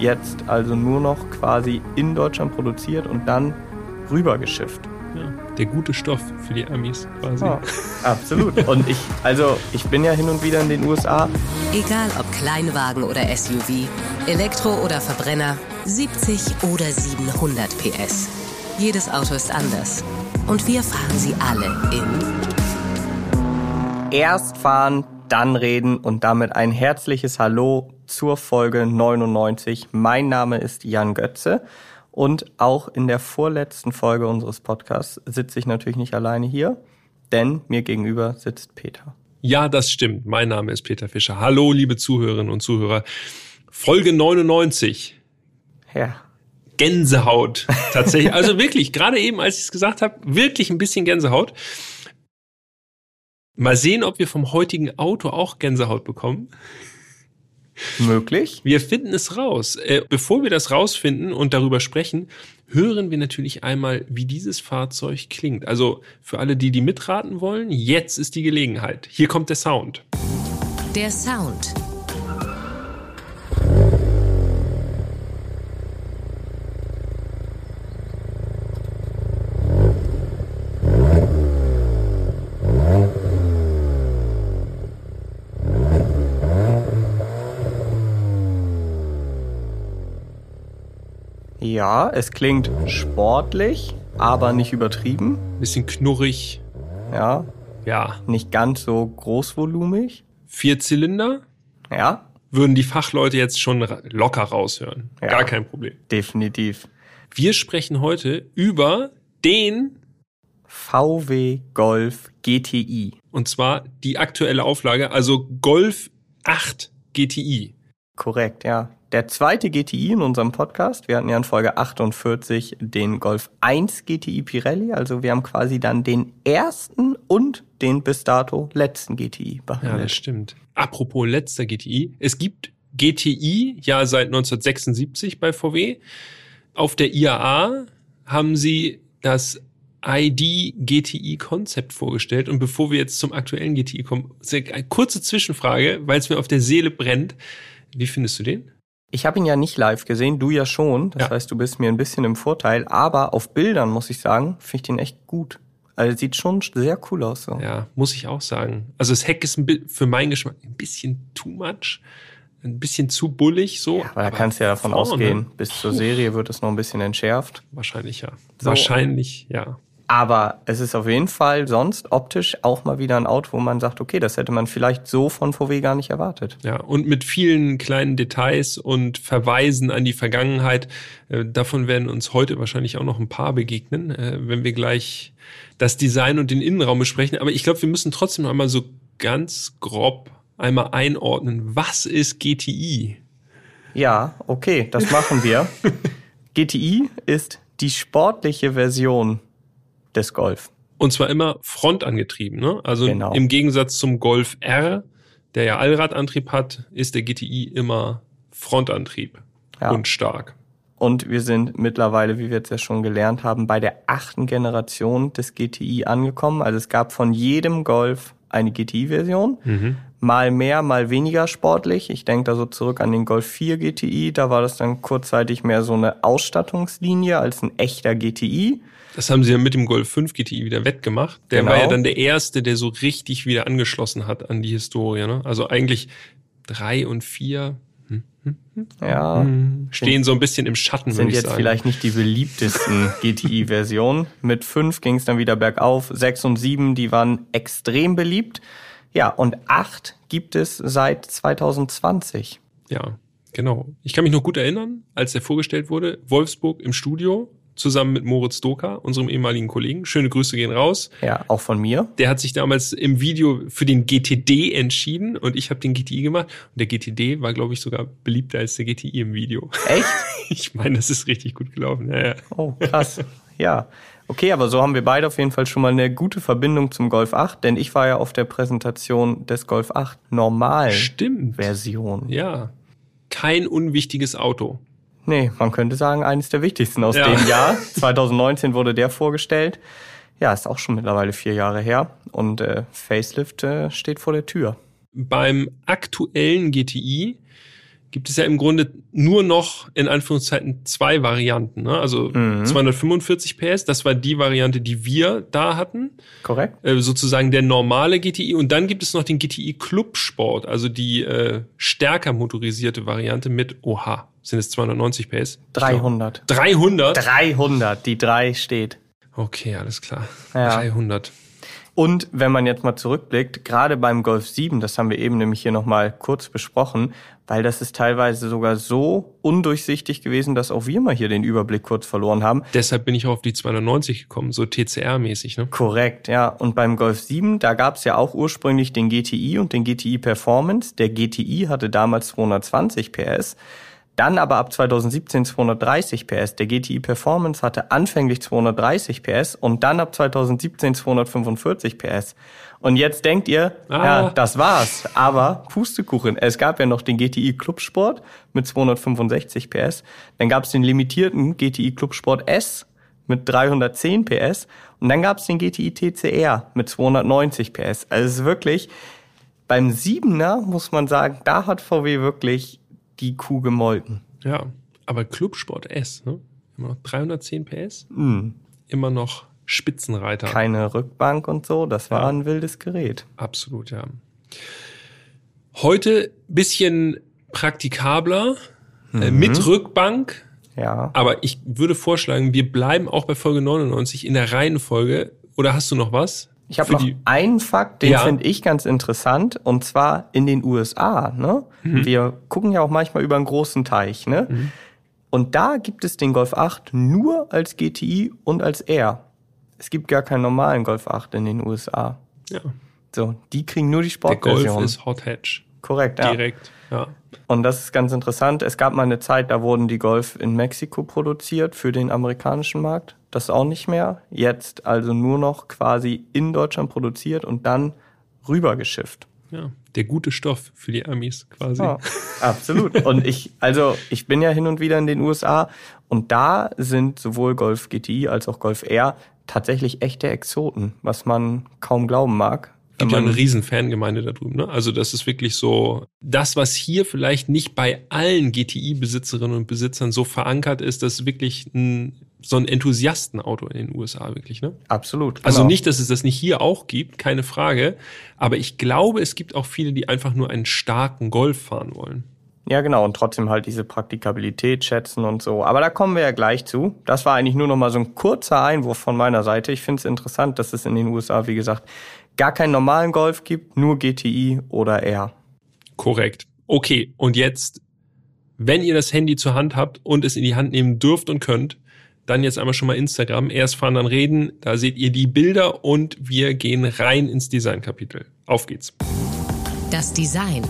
jetzt also nur noch quasi in Deutschland produziert und dann rübergeschifft. Ja, der gute Stoff für die Amis quasi. Ja, absolut. Und ich, also ich bin ja hin und wieder in den USA. Egal ob Kleinwagen oder SUV, Elektro oder Verbrenner, 70 oder 700 PS. Jedes Auto ist anders. Und wir fahren sie alle in. Erst fahren, dann reden und damit ein herzliches Hallo zur Folge 99. Mein Name ist Jan Götze und auch in der vorletzten Folge unseres Podcasts sitze ich natürlich nicht alleine hier, denn mir gegenüber sitzt Peter. Ja, das stimmt. Mein Name ist Peter Fischer. Hallo, liebe Zuhörerinnen und Zuhörer. Folge 99. Ja. Gänsehaut. Tatsächlich. Also wirklich, gerade eben, als ich es gesagt habe, wirklich ein bisschen Gänsehaut. Mal sehen, ob wir vom heutigen Auto auch Gänsehaut bekommen. Möglich. Wir finden es raus. Äh, bevor wir das rausfinden und darüber sprechen, hören wir natürlich einmal, wie dieses Fahrzeug klingt. Also für alle, die die mitraten wollen, jetzt ist die Gelegenheit. Hier kommt der Sound. Der Sound. Ja, es klingt sportlich, aber nicht übertrieben. Bisschen knurrig. Ja. Ja. Nicht ganz so großvolumig. Vier Zylinder. Ja. Würden die Fachleute jetzt schon locker raushören. Ja. Gar kein Problem. Definitiv. Wir sprechen heute über den VW Golf GTI. Und zwar die aktuelle Auflage, also Golf 8 GTI. Korrekt, ja der zweite GTI in unserem Podcast. Wir hatten ja in Folge 48 den Golf 1 GTI Pirelli. Also wir haben quasi dann den ersten und den bis dato letzten GTI behandelt. Ja, das stimmt. Apropos letzter GTI. Es gibt GTI ja seit 1976 bei VW. Auf der IAA haben sie das ID GTI Konzept vorgestellt. Und bevor wir jetzt zum aktuellen GTI kommen, eine kurze Zwischenfrage, weil es mir auf der Seele brennt. Wie findest du den? Ich habe ihn ja nicht live gesehen, du ja schon. Das ja. heißt, du bist mir ein bisschen im Vorteil. Aber auf Bildern muss ich sagen, finde ich den echt gut. Also sieht schon sehr cool aus. So. Ja, muss ich auch sagen. Also das Heck ist ein für meinen Geschmack ein bisschen too much. Ein bisschen zu bullig so. Ja, aber da kannst du ja davon vorne. ausgehen, bis zur Serie wird es noch ein bisschen entschärft. Wahrscheinlich ja. So. Wahrscheinlich ja. Aber es ist auf jeden Fall sonst optisch auch mal wieder ein Auto, wo man sagt, okay, das hätte man vielleicht so von VW gar nicht erwartet. Ja, und mit vielen kleinen Details und Verweisen an die Vergangenheit. Äh, davon werden uns heute wahrscheinlich auch noch ein paar begegnen, äh, wenn wir gleich das Design und den Innenraum besprechen. Aber ich glaube, wir müssen trotzdem noch einmal so ganz grob einmal einordnen. Was ist GTI? Ja, okay, das machen wir. GTI ist die sportliche Version des Golf. Und zwar immer frontangetrieben, ne? Also genau. im Gegensatz zum Golf R, der ja Allradantrieb hat, ist der GTI immer Frontantrieb ja. und stark. Und wir sind mittlerweile, wie wir jetzt ja schon gelernt haben, bei der achten Generation des GTI angekommen. Also es gab von jedem Golf eine GTI-Version. Mhm. Mal mehr, mal weniger sportlich. Ich denke da so zurück an den Golf 4 GTI. Da war das dann kurzzeitig mehr so eine Ausstattungslinie als ein echter GTI. Das haben sie ja mit dem Golf 5 GTI wieder wettgemacht. Der genau. war ja dann der erste, der so richtig wieder angeschlossen hat an die Historie. Ne? Also eigentlich drei und vier hm, hm, hm, ja, stehen so ein bisschen im Schatten. Sind jetzt sagen. vielleicht nicht die beliebtesten GTI-Versionen. Mit fünf ging es dann wieder bergauf. Sechs und sieben, die waren extrem beliebt. Ja, und acht gibt es seit 2020. Ja, genau. Ich kann mich noch gut erinnern, als er vorgestellt wurde, Wolfsburg im Studio zusammen mit Moritz Doka, unserem ehemaligen Kollegen. Schöne Grüße gehen raus. Ja, auch von mir. Der hat sich damals im Video für den GTD entschieden und ich habe den GTI gemacht. Und der GTD war, glaube ich, sogar beliebter als der GTI im Video. Echt? Ich meine, das ist richtig gut gelaufen. Ja, ja. Oh, krass. Ja. Okay, aber so haben wir beide auf jeden Fall schon mal eine gute Verbindung zum Golf 8, denn ich war ja auf der Präsentation des Golf 8 normal Stimmt. Version. Ja. Kein unwichtiges Auto. Nee, man könnte sagen, eines der wichtigsten aus ja. dem Jahr. 2019 wurde der vorgestellt. Ja, ist auch schon mittlerweile vier Jahre her. Und äh, Facelift äh, steht vor der Tür. Beim aktuellen GTI gibt es ja im Grunde nur noch in Anführungszeichen zwei Varianten. Ne? Also mhm. 245 PS, das war die Variante, die wir da hatten. Korrekt. Äh, sozusagen der normale GTI. Und dann gibt es noch den GTI Club Sport, also die äh, stärker motorisierte Variante mit, oha, sind es 290 PS? 300. 300? 300, die 3 steht. Okay, alles klar. Ja. 300. Und wenn man jetzt mal zurückblickt, gerade beim Golf 7, das haben wir eben nämlich hier nochmal kurz besprochen, weil das ist teilweise sogar so undurchsichtig gewesen, dass auch wir mal hier den Überblick kurz verloren haben. Deshalb bin ich auch auf die 290 gekommen, so TCR-mäßig, ne? Korrekt, ja. Und beim Golf 7, da gab es ja auch ursprünglich den GTI und den GTI Performance. Der GTI hatte damals 220 PS. Dann aber ab 2017 230 PS. Der GTI Performance hatte anfänglich 230 PS und dann ab 2017 245 PS. Und jetzt denkt ihr, ah. ja, das war's. Aber Pustekuchen, es gab ja noch den GTI Clubsport mit 265 PS. Dann gab es den limitierten GTI Clubsport S mit 310 PS. Und dann gab es den GTI TCR mit 290 PS. Also es ist wirklich, beim 7er muss man sagen, da hat VW wirklich die Kuh gemolken. Ja, aber Clubsport S, ne? Immer noch 310 PS. Mm. Immer noch Spitzenreiter. Keine Rückbank und so, das war ja. ein wildes Gerät. Absolut, ja. Heute bisschen praktikabler, äh, mhm. äh, mit Rückbank. Ja. Aber ich würde vorschlagen, wir bleiben auch bei Folge 99 in der Reihenfolge. Oder hast du noch was? Ich habe noch einen Fakt, den ja. finde ich ganz interessant, und zwar in den USA. Ne? Mhm. Wir gucken ja auch manchmal über einen großen Teich. Ne? Mhm. Und da gibt es den Golf 8 nur als GTI und als R. Es gibt gar keinen normalen Golf 8 in den USA. Ja. So, die kriegen nur die Sportversion. Der Golf ist Hot Hatch. Korrekt, ja. Direkt, ja. Und das ist ganz interessant. Es gab mal eine Zeit, da wurden die Golf in Mexiko produziert für den amerikanischen Markt. Das auch nicht mehr. Jetzt also nur noch quasi in Deutschland produziert und dann rübergeschifft. Ja, der gute Stoff für die Amis quasi. Ja, absolut. Und ich, also ich bin ja hin und wieder in den USA und da sind sowohl Golf GTI als auch Golf R tatsächlich echte Exoten, was man kaum glauben mag gibt ja eine riesen Fangemeinde da drüben. Ne? Also das ist wirklich so, das, was hier vielleicht nicht bei allen GTI-Besitzerinnen und Besitzern so verankert ist, das ist wirklich ein, so ein Enthusiastenauto in den USA wirklich. Ne? Absolut. Genau. Also nicht, dass es das nicht hier auch gibt, keine Frage. Aber ich glaube, es gibt auch viele, die einfach nur einen starken Golf fahren wollen. Ja, genau. Und trotzdem halt diese Praktikabilität schätzen und so. Aber da kommen wir ja gleich zu. Das war eigentlich nur noch mal so ein kurzer Einwurf von meiner Seite. Ich finde es interessant, dass es in den USA, wie gesagt, gar keinen normalen Golf gibt, nur GTI oder R. Korrekt. Okay, und jetzt, wenn ihr das Handy zur Hand habt und es in die Hand nehmen dürft und könnt, dann jetzt einmal schon mal Instagram. Erst fahren, dann reden. Da seht ihr die Bilder und wir gehen rein ins Designkapitel. Auf geht's. Das Design.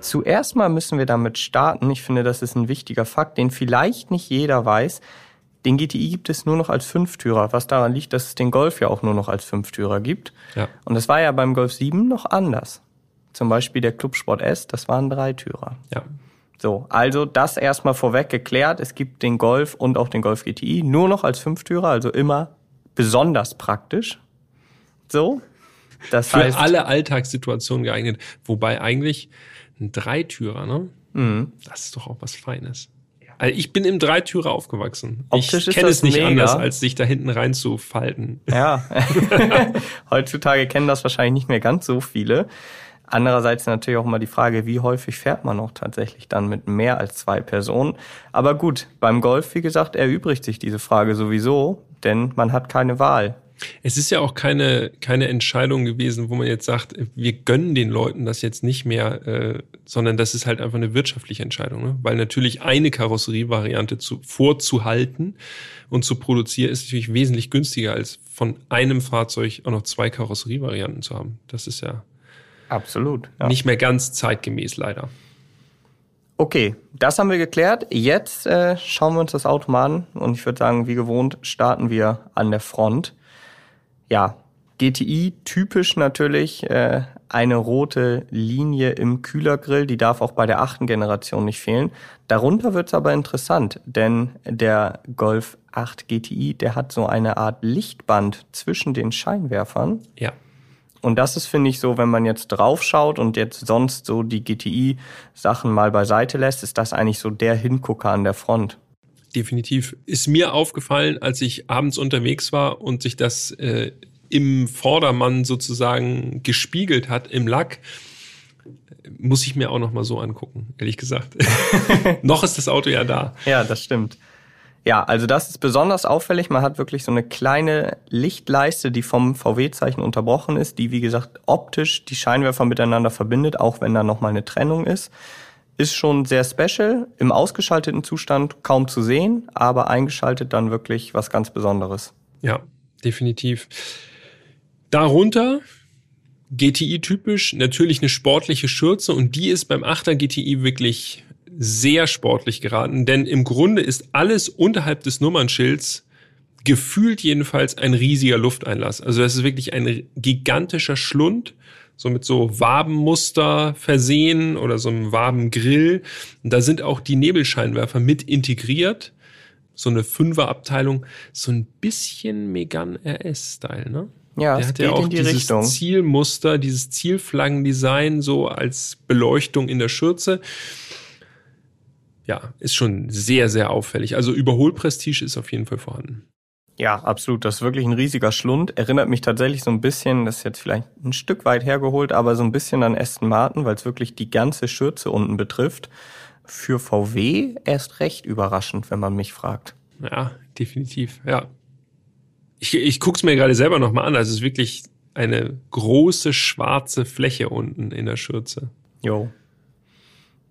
Zuerst mal müssen wir damit starten. Ich finde, das ist ein wichtiger Fakt, den vielleicht nicht jeder weiß. Den GTI gibt es nur noch als Fünftürer, was daran liegt, dass es den Golf ja auch nur noch als Fünftürer gibt. Ja. Und das war ja beim Golf 7 noch anders. Zum Beispiel der Clubsport S, das waren Dreitürer. Ja. So, also das erstmal vorweg geklärt. Es gibt den Golf und auch den Golf GTI nur noch als Fünftürer, also immer besonders praktisch. So. Das Für heißt, alle Alltagssituationen geeignet. Wobei eigentlich ein Dreitürer, ne? Mhm. Das ist doch auch was Feines. Also ich bin im Dreitürer aufgewachsen. Optisch ich kenne es nicht mega. anders, als sich da hinten reinzufalten. Ja. Heutzutage kennen das wahrscheinlich nicht mehr ganz so viele. Andererseits natürlich auch mal die Frage, wie häufig fährt man noch tatsächlich dann mit mehr als zwei Personen. Aber gut, beim Golf, wie gesagt, erübrigt sich diese Frage sowieso, denn man hat keine Wahl. Es ist ja auch keine, keine Entscheidung gewesen, wo man jetzt sagt, wir gönnen den Leuten das jetzt nicht mehr, äh, sondern das ist halt einfach eine wirtschaftliche Entscheidung. Ne? Weil natürlich eine Karosserievariante zu, vorzuhalten und zu produzieren ist natürlich wesentlich günstiger, als von einem Fahrzeug auch noch zwei Karosserievarianten zu haben. Das ist ja absolut ja. nicht mehr ganz zeitgemäß leider. Okay, das haben wir geklärt. Jetzt äh, schauen wir uns das Auto mal an und ich würde sagen, wie gewohnt starten wir an der Front ja, GTI typisch natürlich äh, eine rote Linie im Kühlergrill, die darf auch bei der achten Generation nicht fehlen. Darunter wird's aber interessant, denn der Golf 8 GTI, der hat so eine Art Lichtband zwischen den Scheinwerfern. Ja. Und das ist, finde ich, so, wenn man jetzt draufschaut und jetzt sonst so die GTI-Sachen mal beiseite lässt, ist das eigentlich so der Hingucker an der Front. Definitiv. Ist mir aufgefallen, als ich abends unterwegs war und sich das äh, im Vordermann sozusagen gespiegelt hat im Lack, muss ich mir auch noch mal so angucken, ehrlich gesagt. noch ist das Auto ja da. Ja, das stimmt. Ja, also das ist besonders auffällig. Man hat wirklich so eine kleine Lichtleiste, die vom VW-Zeichen unterbrochen ist, die wie gesagt optisch die Scheinwerfer miteinander verbindet, auch wenn da nochmal eine Trennung ist. Ist schon sehr special, im ausgeschalteten Zustand kaum zu sehen, aber eingeschaltet dann wirklich was ganz Besonderes. Ja, definitiv. Darunter GTI-typisch natürlich eine sportliche Schürze und die ist beim 8er GTI wirklich sehr sportlich geraten, denn im Grunde ist alles unterhalb des Nummernschilds gefühlt jedenfalls ein riesiger Lufteinlass. Also das ist wirklich ein gigantischer Schlund, so mit so Wabenmuster versehen oder so einem Wabengrill. Und da sind auch die Nebelscheinwerfer mit integriert. So eine Fünferabteilung, so ein bisschen Megan RS-Style, ne? Ja, Der es hat geht ja auch in die dieses Richtung. Zielmuster, dieses Zielflaggendesign so als Beleuchtung in der Schürze ja, ist schon sehr, sehr auffällig. Also Überholprestige ist auf jeden Fall vorhanden. Ja, absolut. Das ist wirklich ein riesiger Schlund. Erinnert mich tatsächlich so ein bisschen, das ist jetzt vielleicht ein Stück weit hergeholt, aber so ein bisschen an Aston Martin, weil es wirklich die ganze Schürze unten betrifft. Für VW erst recht überraschend, wenn man mich fragt. Ja, definitiv. Ja. Ich, ich gucke es mir gerade selber nochmal an. Also es ist wirklich eine große schwarze Fläche unten in der Schürze. Jo.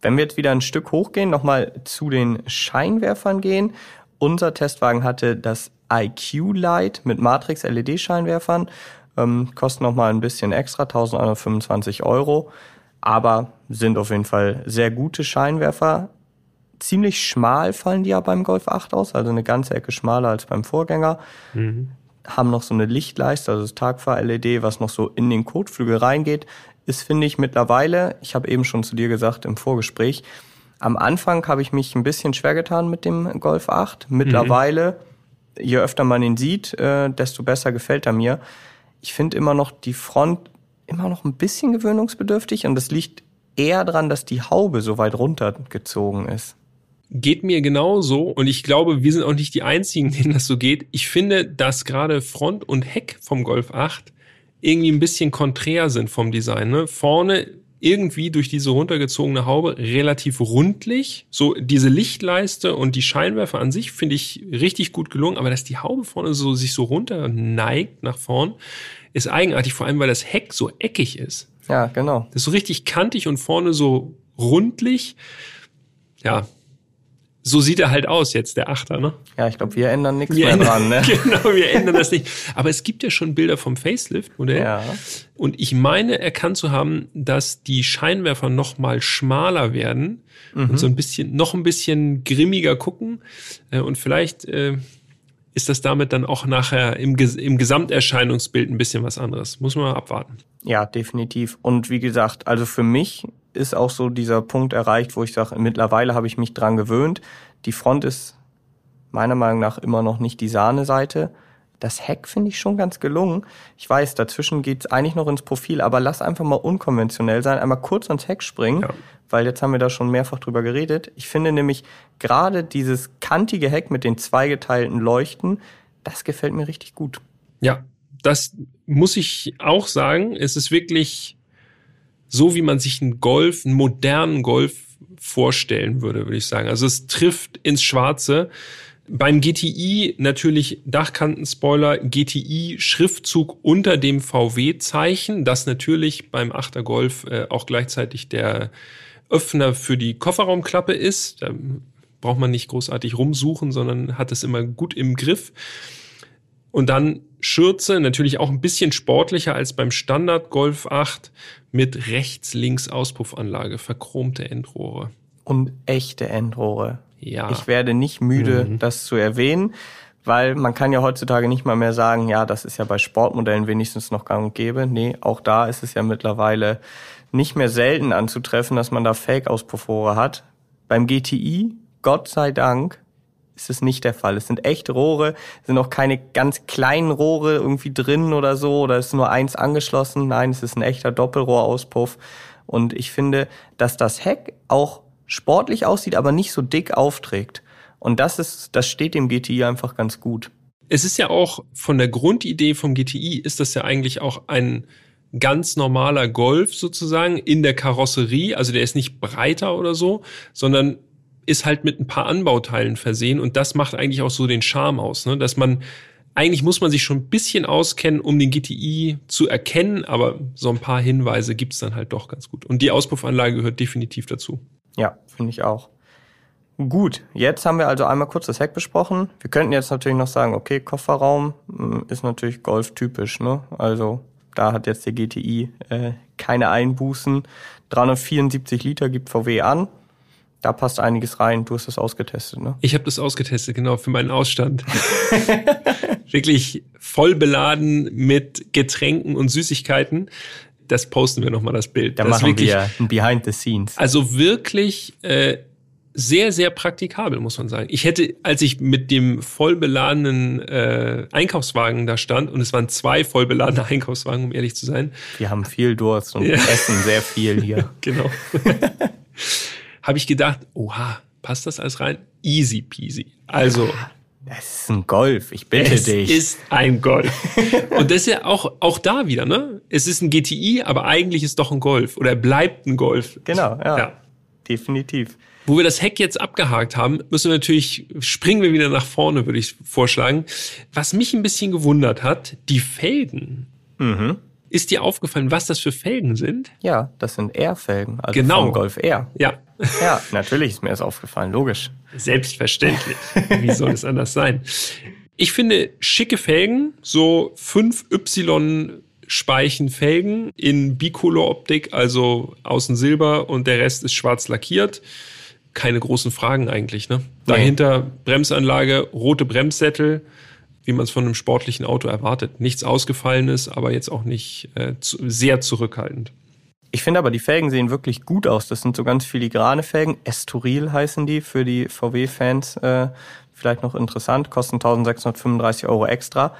Wenn wir jetzt wieder ein Stück hochgehen, nochmal zu den Scheinwerfern gehen. Unser Testwagen hatte das IQ Light mit Matrix LED Scheinwerfern. Ähm, kosten nochmal ein bisschen extra, 1125 Euro. Aber sind auf jeden Fall sehr gute Scheinwerfer. Ziemlich schmal fallen die ja beim Golf 8 aus, also eine ganze Ecke schmaler als beim Vorgänger. Mhm. Haben noch so eine Lichtleiste, also das Tagfahr-LED, was noch so in den Kotflügel reingeht ist, finde ich, mittlerweile, ich habe eben schon zu dir gesagt im Vorgespräch, am Anfang habe ich mich ein bisschen schwer getan mit dem Golf 8. Mittlerweile, mhm. je öfter man ihn sieht, äh, desto besser gefällt er mir. Ich finde immer noch die Front immer noch ein bisschen gewöhnungsbedürftig und das liegt eher daran, dass die Haube so weit runtergezogen ist. Geht mir genauso und ich glaube, wir sind auch nicht die Einzigen, denen das so geht. Ich finde, dass gerade Front und Heck vom Golf 8 irgendwie ein bisschen konträr sind vom Design. Ne? Vorne irgendwie durch diese runtergezogene Haube relativ rundlich. So diese Lichtleiste und die Scheinwerfer an sich finde ich richtig gut gelungen, aber dass die Haube vorne so sich so runter neigt nach vorn, ist eigenartig, vor allem weil das Heck so eckig ist. Ja, genau. Das ist so richtig kantig und vorne so rundlich. Ja, so sieht er halt aus jetzt, der Achter, ne? Ja, ich glaube, wir ändern nichts wir mehr ändern, dran, ne? genau, wir ändern das nicht. Aber es gibt ja schon Bilder vom Facelift-Modell. Ja. Und ich meine erkannt zu haben, dass die Scheinwerfer noch mal schmaler werden mhm. und so ein bisschen, noch ein bisschen grimmiger gucken. Äh, und vielleicht äh, ist das damit dann auch nachher im, im Gesamterscheinungsbild ein bisschen was anderes. Muss man mal abwarten. Ja, definitiv. Und wie gesagt, also für mich ist auch so dieser Punkt erreicht, wo ich sage, mittlerweile habe ich mich dran gewöhnt. Die Front ist meiner Meinung nach immer noch nicht die Sahneseite. Das Heck finde ich schon ganz gelungen. Ich weiß, dazwischen geht's eigentlich noch ins Profil, aber lass einfach mal unkonventionell sein, einmal kurz ans Heck springen, ja. weil jetzt haben wir da schon mehrfach drüber geredet. Ich finde nämlich gerade dieses kantige Heck mit den zweigeteilten Leuchten, das gefällt mir richtig gut. Ja, das muss ich auch sagen. Es ist wirklich so wie man sich einen Golf, einen modernen Golf vorstellen würde, würde ich sagen. Also es trifft ins Schwarze. Beim GTI natürlich Dachkantenspoiler, GTI Schriftzug unter dem VW-Zeichen, das natürlich beim 8er Golf äh, auch gleichzeitig der Öffner für die Kofferraumklappe ist. Da braucht man nicht großartig rumsuchen, sondern hat es immer gut im Griff. Und dann Schürze, natürlich auch ein bisschen sportlicher als beim Standard Golf 8 mit rechts-links-Auspuffanlage, verchromte Endrohre. Und echte Endrohre. Ja. Ich werde nicht müde, mhm. das zu erwähnen, weil man kann ja heutzutage nicht mal mehr sagen, ja, das ist ja bei Sportmodellen wenigstens noch gang und gäbe. Nee, auch da ist es ja mittlerweile nicht mehr selten anzutreffen, dass man da Fake-Auspuffrohre hat. Beim GTI, Gott sei Dank, ist es nicht der Fall. Es sind echte Rohre, sind auch keine ganz kleinen Rohre irgendwie drin oder so, oder ist nur eins angeschlossen. Nein, es ist ein echter Doppelrohrauspuff. Und ich finde, dass das Heck auch sportlich aussieht, aber nicht so dick aufträgt. Und das ist, das steht dem GTI einfach ganz gut. Es ist ja auch von der Grundidee vom GTI ist das ja eigentlich auch ein ganz normaler Golf sozusagen in der Karosserie. Also der ist nicht breiter oder so, sondern ist halt mit ein paar Anbauteilen versehen und das macht eigentlich auch so den Charme aus, ne? dass man eigentlich muss man sich schon ein bisschen auskennen, um den GTI zu erkennen, aber so ein paar Hinweise gibt's dann halt doch ganz gut. Und die Auspuffanlage gehört definitiv dazu. Ja, finde ich auch. Gut, jetzt haben wir also einmal kurz das Heck besprochen. Wir könnten jetzt natürlich noch sagen, okay, Kofferraum hm, ist natürlich Golf-typisch, ne? Also da hat jetzt der GTI äh, keine Einbußen. 374 Liter gibt VW an. Da passt einiges rein. Du hast das ausgetestet, ne? Ich habe das ausgetestet, genau, für meinen Ausstand. Wirklich voll beladen mit Getränken und Süßigkeiten. Das posten wir nochmal, das Bild. Da das machen wirklich, wir ein Behind the Scenes. Also wirklich äh, sehr, sehr praktikabel, muss man sagen. Ich hätte, als ich mit dem vollbeladenen äh, Einkaufswagen da stand, und es waren zwei vollbeladene Einkaufswagen, um ehrlich zu sein. Wir haben viel Durst und ja. essen sehr viel hier. genau. habe ich gedacht, oha, passt das alles rein? Easy peasy. Also. Das ist ein Golf, ich bitte es dich. Es ist ein Golf. Und das ist ja auch, auch da wieder, ne? Es ist ein GTI, aber eigentlich ist doch ein Golf. Oder bleibt ein Golf. Genau, ja. ja. Definitiv. Wo wir das Heck jetzt abgehakt haben, müssen wir natürlich, springen wir wieder nach vorne, würde ich vorschlagen. Was mich ein bisschen gewundert hat, die Felgen. Mhm. Ist dir aufgefallen, was das für Felgen sind? Ja, das sind Air-Felgen, also genau. vom Golf Air. Ja. Ja, natürlich ist mir das aufgefallen, logisch. Selbstverständlich. Wie soll es anders sein? Ich finde schicke Felgen, so 5Y Speichenfelgen in Bicolor-Optik, also außen Silber und der Rest ist schwarz lackiert. Keine großen Fragen eigentlich, ne? Dahinter Bremsanlage, rote Bremssättel, wie man es von einem sportlichen Auto erwartet. Nichts Ausgefallenes, aber jetzt auch nicht äh, zu, sehr zurückhaltend. Ich finde aber, die Felgen sehen wirklich gut aus. Das sind so ganz filigrane Felgen. Estoril heißen die für die VW-Fans. Äh, vielleicht noch interessant. Kosten 1635 Euro extra.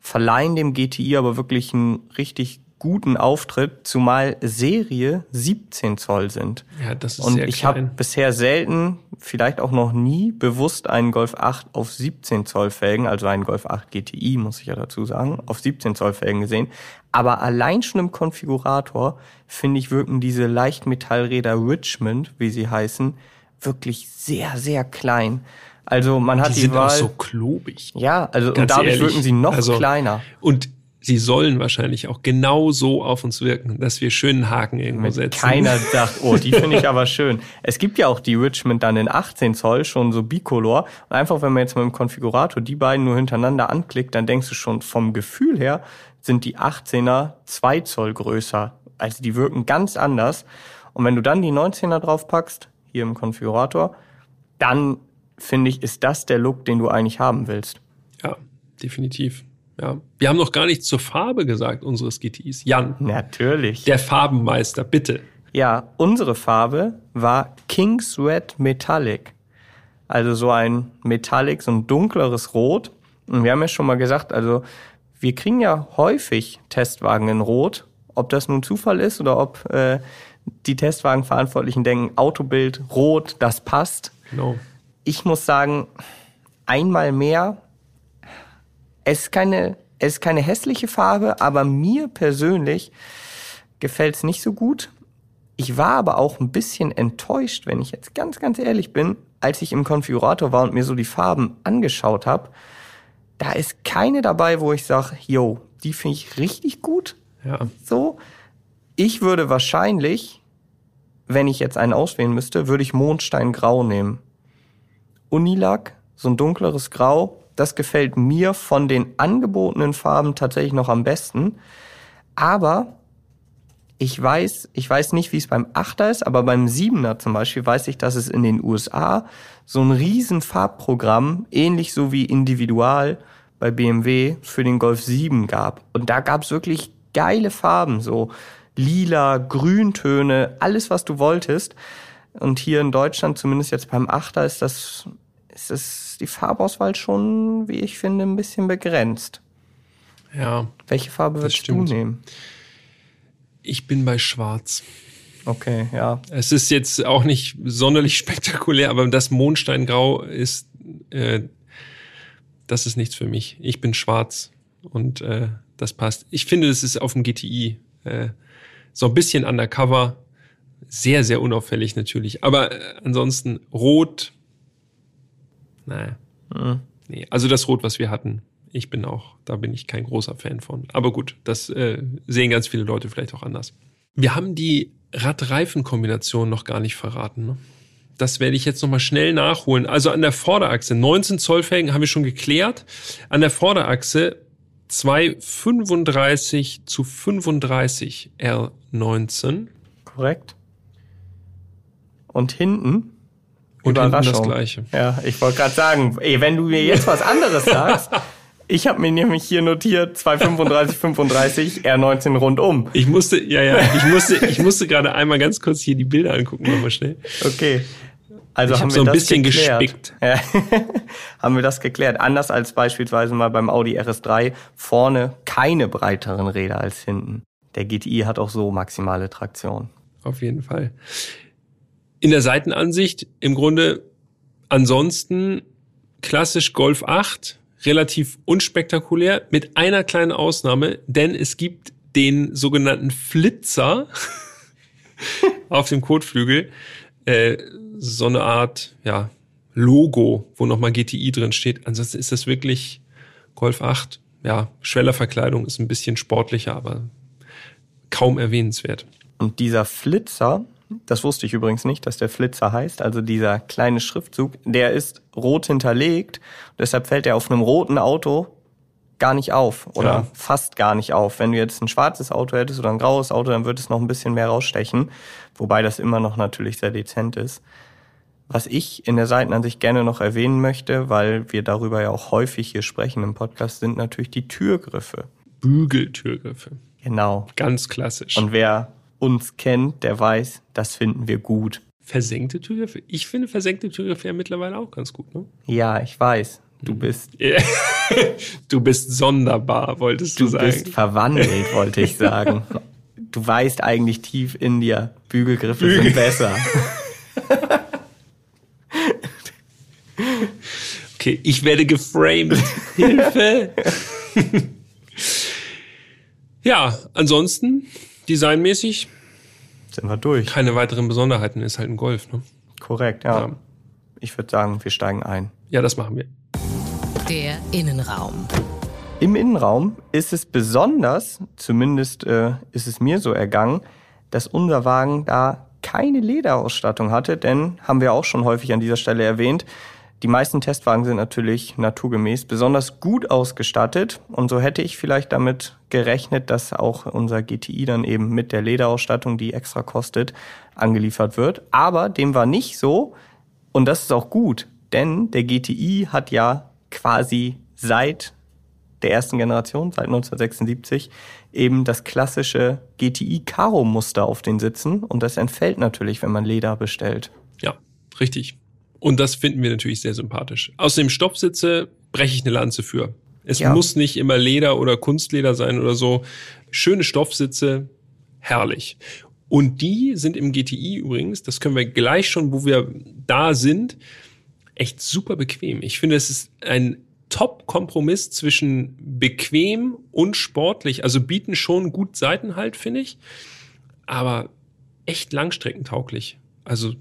Verleihen dem GTI aber wirklich einen richtig guten Auftritt, zumal Serie 17 Zoll sind. Ja, das ist Und sehr ich habe bisher selten, vielleicht auch noch nie, bewusst einen Golf 8 auf 17 Zoll Felgen, also einen Golf 8 GTI, muss ich ja dazu sagen, auf 17 Zoll Felgen gesehen. Aber allein schon im Konfigurator, finde ich, wirken diese Leichtmetallräder Richmond, wie sie heißen, wirklich sehr, sehr klein. Also man hat die, die sind Wahl. auch so klobig. Ja, also Ganz und dadurch ehrlich. wirken sie noch Also- kleiner. Und sie sollen wahrscheinlich auch genau so auf uns wirken, dass wir schönen Haken irgendwo Mit setzen. keiner sagt, oh, die finde ich aber schön. Es gibt ja auch die Richmond dann in 18 Zoll, schon so bicolor. Und einfach, wenn man jetzt mit dem Konfigurator die beiden nur hintereinander anklickt, dann denkst du schon vom Gefühl her, sind die 18er 2 Zoll größer. Also die wirken ganz anders. Und wenn du dann die 19er draufpackst, hier im Konfigurator, dann finde ich, ist das der Look, den du eigentlich haben willst. Ja, definitiv. Ja. Wir haben noch gar nichts zur Farbe gesagt unseres GTIs. Jan, Natürlich. der Farbenmeister, bitte. Ja, unsere Farbe war King's Red Metallic. Also so ein Metallic, so ein dunkleres Rot. Und wir haben ja schon mal gesagt, also wir kriegen ja häufig Testwagen in Rot. Ob das nun Zufall ist oder ob äh, die Testwagenverantwortlichen denken, Autobild, Rot, das passt. Genau. Ich muss sagen, einmal mehr, es ist keine, es ist keine hässliche Farbe, aber mir persönlich gefällt es nicht so gut. Ich war aber auch ein bisschen enttäuscht, wenn ich jetzt ganz, ganz ehrlich bin, als ich im Konfigurator war und mir so die Farben angeschaut habe. Da ist keine dabei, wo ich sage, yo, die finde ich richtig gut. Ja. So, ich würde wahrscheinlich, wenn ich jetzt einen auswählen müsste, würde ich Mondsteingrau nehmen. Unilack, so ein dunkleres Grau, das gefällt mir von den angebotenen Farben tatsächlich noch am besten. Aber ich weiß, ich weiß nicht, wie es beim Achter ist, aber beim Siebener zum Beispiel weiß ich, dass es in den USA so ein riesen Farbprogramm, ähnlich so wie Individual bei BMW für den Golf 7 gab. Und da gab es wirklich geile Farben, so lila, Grüntöne, alles, was du wolltest. Und hier in Deutschland, zumindest jetzt beim Achter, ist das ist die Farbauswahl schon, wie ich finde, ein bisschen begrenzt. Ja. Welche Farbe würdest du nehmen? Ich bin bei Schwarz. Okay, ja. Es ist jetzt auch nicht sonderlich spektakulär, aber das Mondsteingrau ist, äh, das ist nichts für mich. Ich bin schwarz und äh, das passt. Ich finde, das ist auf dem GTI äh, so ein bisschen undercover, sehr, sehr unauffällig natürlich. Aber äh, ansonsten rot, naja. Mhm. Nee, also das Rot, was wir hatten, ich bin auch, da bin ich kein großer Fan von. Aber gut, das äh, sehen ganz viele Leute vielleicht auch anders. Wir haben die Rad-Reifen-Kombination noch gar nicht verraten. Ne? Das werde ich jetzt nochmal schnell nachholen. Also an der Vorderachse, 19 Zoll Felgen haben wir schon geklärt. An der Vorderachse 235 zu 35 R19. Korrekt. Und hinten? Und hinten das gleiche. Ja, ich wollte gerade sagen, ey, wenn du mir jetzt was anderes sagst, ich habe mir nämlich hier notiert 235, 35, R19 rundum. Ich musste, ja, ja, ich musste, ich musste gerade einmal ganz kurz hier die Bilder angucken, nochmal schnell. Okay. Also ich haben hab wir so ein bisschen geklärt. gespickt. Ja. haben wir das geklärt. Anders als beispielsweise mal beim Audi RS3 vorne keine breiteren Räder als hinten. Der GTI hat auch so maximale Traktion. Auf jeden Fall. In der Seitenansicht im Grunde ansonsten klassisch Golf 8, relativ unspektakulär, mit einer kleinen Ausnahme, denn es gibt den sogenannten Flitzer auf dem Kotflügel. Äh, so eine Art, ja, Logo, wo nochmal GTI drin steht. Ansonsten ist das wirklich Golf 8. Ja, Schwellerverkleidung ist ein bisschen sportlicher, aber kaum erwähnenswert. Und dieser Flitzer, das wusste ich übrigens nicht, dass der Flitzer heißt, also dieser kleine Schriftzug, der ist rot hinterlegt. Deshalb fällt er auf einem roten Auto gar nicht auf oder ja. fast gar nicht auf. Wenn du jetzt ein schwarzes Auto hättest oder ein graues Auto, dann würde es noch ein bisschen mehr rausstechen, wobei das immer noch natürlich sehr dezent ist. Was ich in der Seitenansicht gerne noch erwähnen möchte, weil wir darüber ja auch häufig hier sprechen im Podcast, sind natürlich die Türgriffe. Bügeltürgriffe. Genau. Ganz klassisch. Und wer uns kennt, der weiß, das finden wir gut. Versenkte Türgriffe? Ich finde versenkte Türgriffe ja mittlerweile auch ganz gut, ne? Ja, ich weiß. Du bist. du bist sonderbar, wolltest du, du sagen. Du bist verwandelt, wollte ich sagen. Du weißt eigentlich tief in dir, Bügelgriffe Bügel. sind besser. Okay, ich werde geframed. Hilfe! ja, ansonsten, designmäßig. Sind wir durch. Keine weiteren Besonderheiten, ist halt ein Golf, ne? Korrekt, ja. ja. Ich würde sagen, wir steigen ein. Ja, das machen wir. Der Innenraum. Im Innenraum ist es besonders, zumindest äh, ist es mir so ergangen, dass unser Wagen da keine Lederausstattung hatte, denn haben wir auch schon häufig an dieser Stelle erwähnt, die meisten Testwagen sind natürlich naturgemäß besonders gut ausgestattet und so hätte ich vielleicht damit gerechnet, dass auch unser GTI dann eben mit der Lederausstattung, die extra kostet, angeliefert wird. Aber dem war nicht so und das ist auch gut, denn der GTI hat ja quasi seit der ersten Generation, seit 1976, eben das klassische GTI Karo Muster auf den Sitzen und das entfällt natürlich, wenn man Leder bestellt. Ja, richtig. Und das finden wir natürlich sehr sympathisch. Außerdem Stoffsitze breche ich eine Lanze für. Es ja. muss nicht immer Leder oder Kunstleder sein oder so. Schöne Stoffsitze, herrlich. Und die sind im GTI übrigens, das können wir gleich schon, wo wir da sind, echt super bequem. Ich finde, es ist ein Top-Kompromiss zwischen bequem und sportlich. Also bieten schon gut Seitenhalt, finde ich. Aber echt langstreckentauglich. Also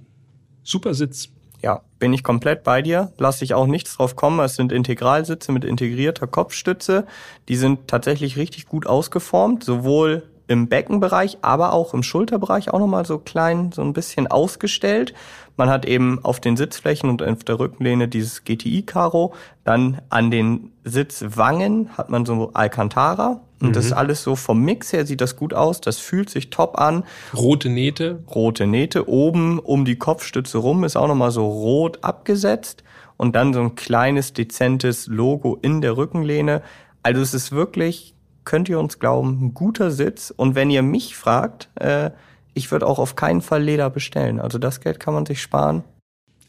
super Sitz. Ja, bin ich komplett bei dir. Lass ich auch nichts drauf kommen. Es sind Integralsitze mit integrierter Kopfstütze. Die sind tatsächlich richtig gut ausgeformt, sowohl im Beckenbereich, aber auch im Schulterbereich auch nochmal so klein, so ein bisschen ausgestellt. Man hat eben auf den Sitzflächen und auf der Rückenlehne dieses GTI-Karo. Dann an den Sitzwangen hat man so Alcantara. Und mhm. das ist alles so vom Mix her sieht das gut aus. Das fühlt sich top an. Rote Nähte. Rote Nähte. Oben um die Kopfstütze rum ist auch nochmal so rot abgesetzt. Und dann so ein kleines, dezentes Logo in der Rückenlehne. Also es ist wirklich könnt ihr uns glauben, ein guter Sitz. Und wenn ihr mich fragt, äh, ich würde auch auf keinen Fall Leder bestellen. Also das Geld kann man sich sparen.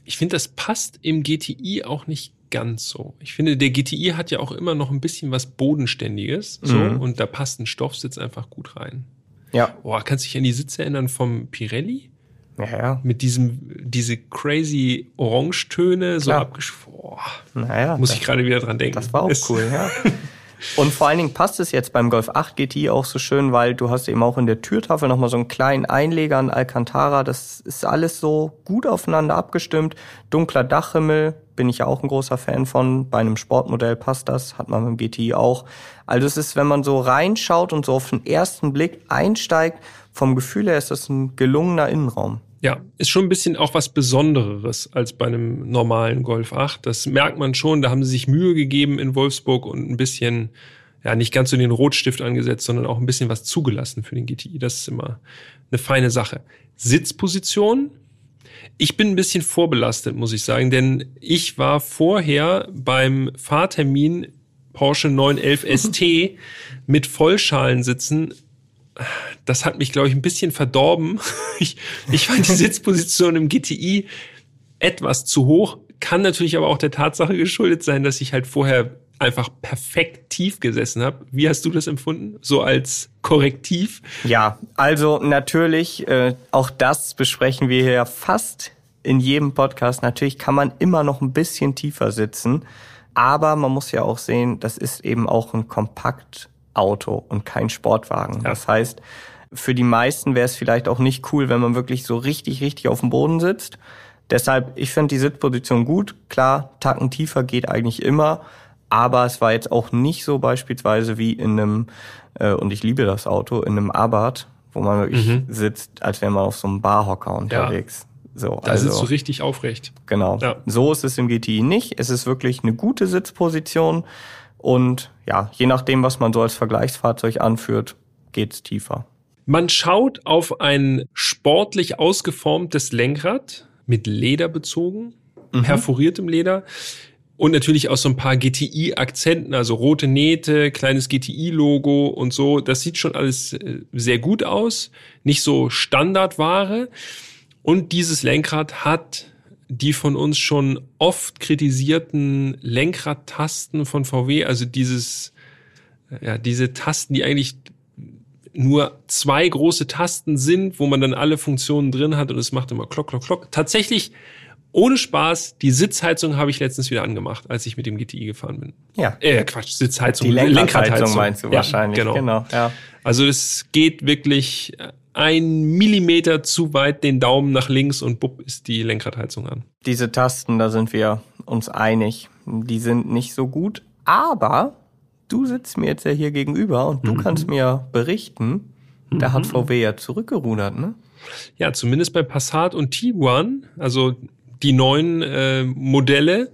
ich finde, das passt im GTI auch nicht ganz so. Ich finde, der GTI hat ja auch immer noch ein bisschen was Bodenständiges, so, Mhm. und da passt ein Stoffsitz einfach gut rein. Ja, Boah, kannst du dich an die Sitze erinnern vom Pirelli? ja, ja. Mit diesem, diese crazy Orangetöne, so abgeschworen. Boah, Naja, muss ich gerade wieder dran denken. das war auch Es- cool, ja. Und vor allen Dingen passt es jetzt beim Golf 8 GTI auch so schön, weil du hast eben auch in der Türtafel nochmal so einen kleinen Einleger an Alcantara. Das ist alles so gut aufeinander abgestimmt. Dunkler Dachhimmel, bin ich ja auch ein großer Fan von. Bei einem Sportmodell passt das, hat man beim GTI auch. Also es ist, wenn man so reinschaut und so auf den ersten Blick einsteigt, vom Gefühl her ist das ein gelungener Innenraum. Ja, ist schon ein bisschen auch was Besonderes als bei einem normalen Golf 8. Das merkt man schon. Da haben sie sich Mühe gegeben in Wolfsburg und ein bisschen, ja, nicht ganz so den Rotstift angesetzt, sondern auch ein bisschen was zugelassen für den GTI. Das ist immer eine feine Sache. Sitzposition. Ich bin ein bisschen vorbelastet, muss ich sagen, denn ich war vorher beim Fahrtermin Porsche 911 ST mit Vollschalen sitzen das hat mich, glaube ich, ein bisschen verdorben. Ich, ich fand die Sitzposition im GTI etwas zu hoch. Kann natürlich aber auch der Tatsache geschuldet sein, dass ich halt vorher einfach perfekt tief gesessen habe. Wie hast du das empfunden? So als Korrektiv? Ja, also natürlich, äh, auch das besprechen wir hier fast in jedem Podcast. Natürlich kann man immer noch ein bisschen tiefer sitzen, aber man muss ja auch sehen, das ist eben auch ein Kompaktauto und kein Sportwagen. Ja. Das heißt, für die meisten wäre es vielleicht auch nicht cool, wenn man wirklich so richtig, richtig auf dem Boden sitzt. Deshalb, ich finde die Sitzposition gut. Klar, Tacken tiefer geht eigentlich immer. Aber es war jetzt auch nicht so beispielsweise wie in einem, äh, und ich liebe das Auto, in einem Abarth, wo man wirklich sitzt, als wäre man auf so einem Barhocker unterwegs. So, Da also, sitzt du richtig aufrecht. genau. Ja. So ist es im GTI nicht. Es ist wirklich eine gute Sitzposition. Und ja, je nachdem, was man so als Vergleichsfahrzeug anführt, geht's tiefer. Man schaut auf ein sportlich ausgeformtes Lenkrad mit Leder bezogen, perforiertem Leder und natürlich auch so ein paar GTI-Akzenten, also rote Nähte, kleines GTI-Logo und so. Das sieht schon alles äh, sehr gut aus, nicht so Standardware. Und dieses Lenkrad hat die von uns schon oft kritisierten Lenkradtasten von VW, also dieses, äh, ja, diese Tasten, die eigentlich nur zwei große Tasten sind, wo man dann alle Funktionen drin hat und es macht immer klock, klock, klock. Tatsächlich, ohne Spaß, die Sitzheizung habe ich letztens wieder angemacht, als ich mit dem GTI gefahren bin. Ja. Äh, Quatsch, Sitzheizung. Die Lenkradheizung meinst du Ja, wahrscheinlich. Genau. genau. Ja. Also es geht wirklich ein Millimeter zu weit den Daumen nach links und bupp ist die Lenkradheizung an. Diese Tasten, da sind wir uns einig. Die sind nicht so gut. Aber du sitzt mir jetzt ja hier gegenüber und du kannst mir berichten, da hat VW ja zurückgerudert, ne? Ja, zumindest bei Passat und Tiguan, also die neuen äh, Modelle,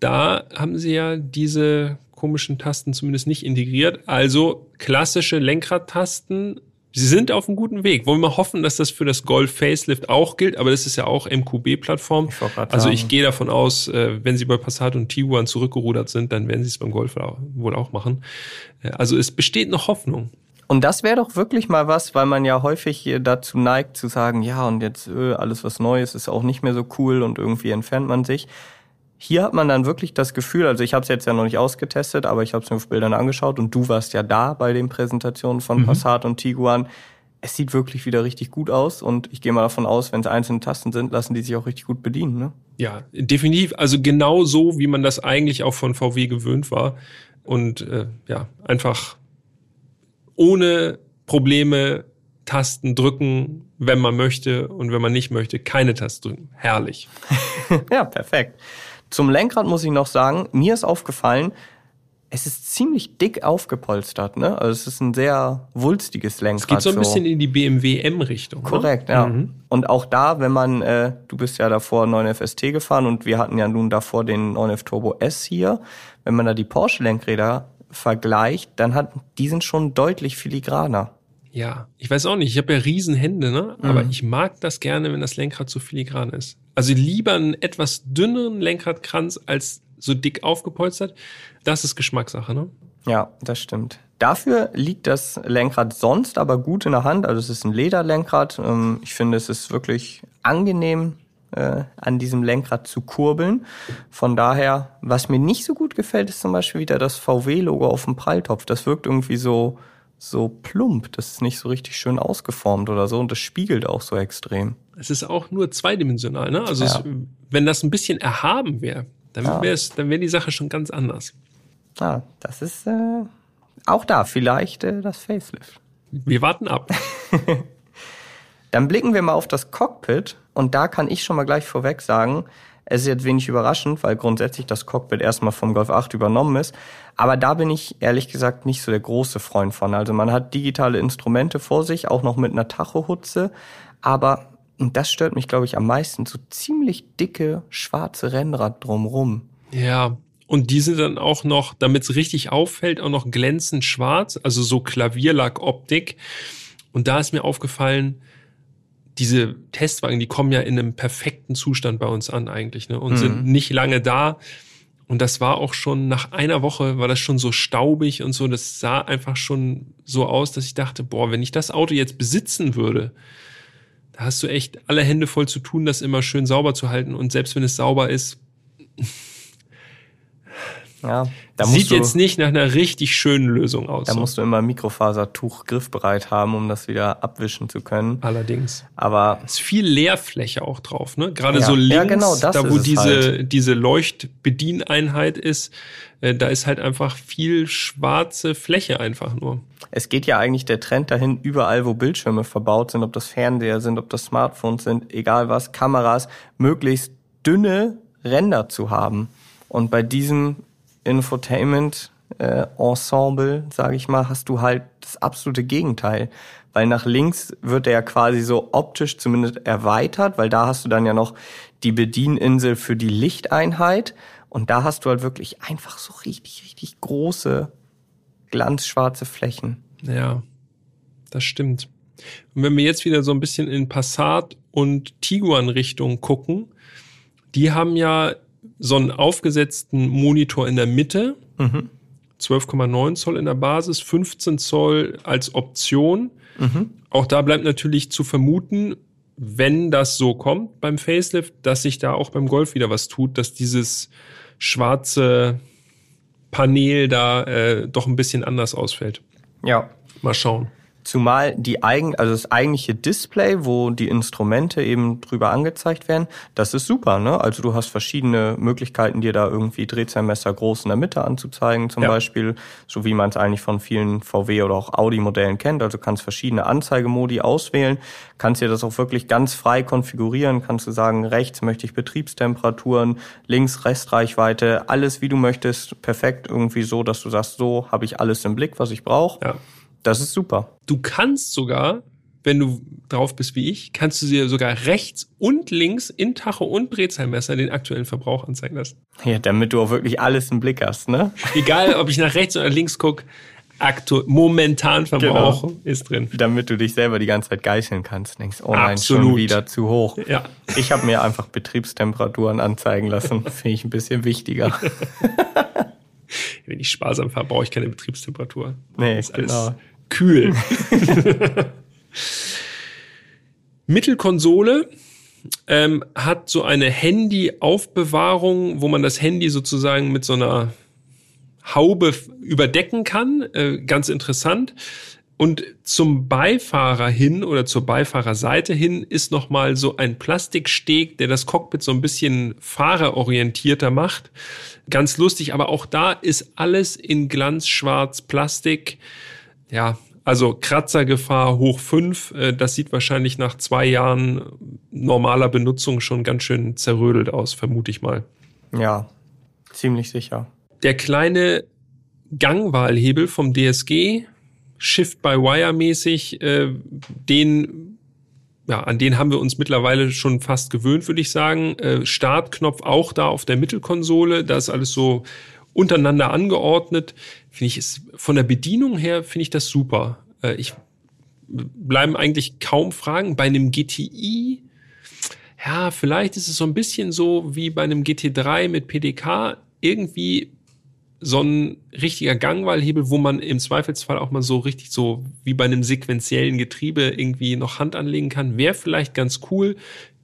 da haben sie ja diese komischen Tasten zumindest nicht integriert. Also klassische Lenkradtasten. Sie sind auf einem guten Weg. Wollen wir hoffen, dass das für das Golf Facelift auch gilt, aber das ist ja auch MQB-Plattform. Also ich gehe davon aus, äh, wenn sie bei Passat und Tiguan zurückgerudert sind, dann werden sie es beim Golf wohl auch machen. Äh, Also es besteht noch Hoffnung. Und das wäre doch wirklich mal was, weil man ja häufig dazu neigt zu sagen, ja, und jetzt äh, alles was Neues ist auch nicht mehr so cool und irgendwie entfernt man sich. Hier hat man dann wirklich das Gefühl, also ich habe es jetzt ja noch nicht ausgetestet, aber ich habe es mir auf Bildern angeschaut und du warst ja da bei den Präsentationen von Passat und Tiguan. Es sieht wirklich wieder richtig gut aus und ich gehe mal davon aus, wenn es einzelne Tasten sind, lassen die sich auch richtig gut bedienen. Ne? Ja, definitiv. Also genau so, wie man das eigentlich auch von VW gewöhnt war. Und äh, ja, einfach ohne Probleme Tasten drücken, wenn man möchte und wenn man nicht möchte, keine Taste drücken. Herrlich. Ja, perfekt. Zum Lenkrad muss ich noch sagen, mir ist aufgefallen, es ist ziemlich dick aufgepolstert, ne? Also es ist ein sehr wulstiges Lenkrad. Es geht so ein bisschen in die BMW M-Richtung. Ne? Korrekt, ja. Mhm. Und auch da, wenn man, äh, du bist ja davor 9F ST gefahren und wir hatten ja nun davor den 9F Turbo S hier. Wenn man da die Porsche-Lenkräder vergleicht, dann hat, die sind schon deutlich filigraner. Ja, ich weiß auch nicht. Ich habe ja Riesenhände, ne? Aber ich mag das gerne, wenn das Lenkrad so filigran ist. Also lieber einen etwas dünneren Lenkradkranz als so dick aufgepolstert. Das ist Geschmackssache, ne? Ja, das stimmt. Dafür liegt das Lenkrad sonst aber gut in der Hand. Also es ist ein Lederlenkrad. Ähm, Ich finde, es ist wirklich angenehm äh, an diesem Lenkrad zu kurbeln. Von daher, was mir nicht so gut gefällt, ist zum Beispiel wieder das VW-Logo auf dem Pralltopf. Das wirkt irgendwie so, so plump. Das ist nicht so richtig schön ausgeformt oder so und das spiegelt auch so extrem. Es ist auch nur zweidimensional, ne? Also Ja. es, wenn das ein bisschen erhaben wäre, dann Ja. wäre es, dann wäre die Sache schon ganz anders. Ah, das ist äh, auch da vielleicht äh, das Facelift. Wir warten ab. Dann blicken wir mal auf das Cockpit und da kann ich schon mal gleich vorweg sagen, es ist jetzt wenig überraschend, weil grundsätzlich das Cockpit erstmal vom Golf 8 übernommen ist. Aber da bin ich ehrlich gesagt nicht so der große Freund von. Also man hat digitale Instrumente vor sich, auch noch mit einer Tachohutze. Aber, und das stört mich, glaube ich, am meisten, so ziemlich dicke schwarze Ränder drumrum. Ja. Und die sind dann auch noch, damit es richtig auffällt, auch noch glänzend schwarz, also so Klavierlack-Optik. Und da ist mir aufgefallen, diese Testwagen, die kommen ja in einem perfekten Zustand bei uns an eigentlich, ne? Und Mhm. sind nicht lange da. Und das war auch schon nach einer Woche war das schon so staubig und so. Das sah einfach schon so aus, dass ich dachte, boah, wenn ich das Auto jetzt besitzen würde, da hast du echt alle Hände voll zu tun, das immer schön sauber zu halten. Und selbst wenn es sauber ist, Ja, sieht du, jetzt nicht nach einer richtig schönen Lösung aus. da so. musst du immer Mikrofasertuch griffbereit haben, um das wieder abwischen zu können. Allerdings. Aber ist viel Leerfläche auch drauf, ne? Gerade Ja. so links, Ja, genau, das da wo es diese, halt. diese Leuchtbedieneinheit ist, äh, da ist halt einfach viel schwarze Fläche einfach nur. Es geht ja eigentlich der Trend dahin, überall, wo Bildschirme verbaut sind, ob das Fernseher sind, ob das Smartphones sind, egal was, Kameras, möglichst dünne Ränder zu haben. Und bei diesem Infotainment-Ensemble, sage ich mal, hast du halt das absolute Gegenteil. Weil nach links wird er ja quasi so optisch zumindest erweitert, weil da hast du dann ja noch die Bedieninsel für die Lichteinheit. Und da hast du halt wirklich einfach so richtig, richtig große glanzschwarze Flächen. Ja, das stimmt. Und wenn wir jetzt wieder so ein bisschen in Passat und Tiguan Richtung gucken, die haben ja so einen aufgesetzten Monitor in der Mitte, 12,9 Zoll in der Basis, 15 Zoll als Option. Auch da bleibt natürlich zu vermuten, wenn das so kommt beim Facelift, dass sich da auch beim Golf wieder was tut, dass dieses schwarze Panel da äh, doch ein bisschen anders ausfällt. Ja. Mal schauen. Zumal die eigen, also das eigentliche Display, wo die Instrumente eben drüber angezeigt werden, das ist super, ne? Also du hast verschiedene Möglichkeiten, dir da irgendwie Drehzahlmesser groß in der Mitte anzuzeigen, zum Ja. Beispiel, so wie man es eigentlich von vielen VW oder auch Audi-Modellen kennt. Also kannst verschiedene Anzeigemodi auswählen, kannst dir das auch wirklich ganz frei konfigurieren, kannst du sagen, rechts möchte ich Betriebstemperaturen, links Restreichweite, alles wie du möchtest, perfekt irgendwie so, dass du sagst, so habe ich alles im Blick, was ich brauche. Ja. Das ist super. Du kannst sogar, wenn du drauf bist wie ich, kannst du dir sogar rechts und links in Tacho und Drehzahlmesser den aktuellen Verbrauch anzeigen lassen. Ja, damit du auch wirklich alles im Blick hast, ne? Egal, ob ich nach rechts oder links gucke, aktu momentan Verbrauch Genau. ist drin. Damit du dich selber die ganze Zeit geißeln kannst. Denkst, oh nein, schon Absolut. wieder zu hoch. Ja. Ich habe mir einfach Betriebstemperaturen anzeigen lassen. Finde ich ein bisschen wichtiger. Wenn ich sparsam fahre, brauche ich keine Betriebstemperatur. Nee, ist alles genau. Kühl. Mittelkonsole ähm, hat so eine Handy-Aufbewahrung, wo man das Handy sozusagen mit so einer Haube überdecken kann. Äh, ganz interessant. Und zum Beifahrer hin oder zur Beifahrerseite hin ist nochmal so ein Plastiksteg, der das Cockpit so ein bisschen fahrerorientierter macht. Ganz lustig, aber auch da ist alles in glanzschwarz Plastik. Ja, also Kratzergefahr hoch fünf. Äh, Das sieht wahrscheinlich nach zwei Jahren normaler Benutzung schon ganz schön zerrödelt aus, vermute ich mal. Ja, ziemlich sicher. Der kleine Gangwahlhebel vom DSG, Shift-by-Wire-mäßig, äh, den, ja, an den haben wir uns mittlerweile schon fast gewöhnt, würde ich sagen. Äh, Startknopf auch da auf der Mittelkonsole, da ist alles so untereinander angeordnet. Finde ich es von der Bedienung her finde ich das super. Äh, ich bleiben eigentlich kaum Fragen bei einem GTI. Ja, vielleicht ist es so ein bisschen so wie bei einem GT3 mit PDK irgendwie so ein richtiger Gangwahlhebel, wo man im Zweifelsfall auch mal so richtig so wie bei einem sequenziellen Getriebe irgendwie noch Hand anlegen kann, wäre vielleicht ganz cool,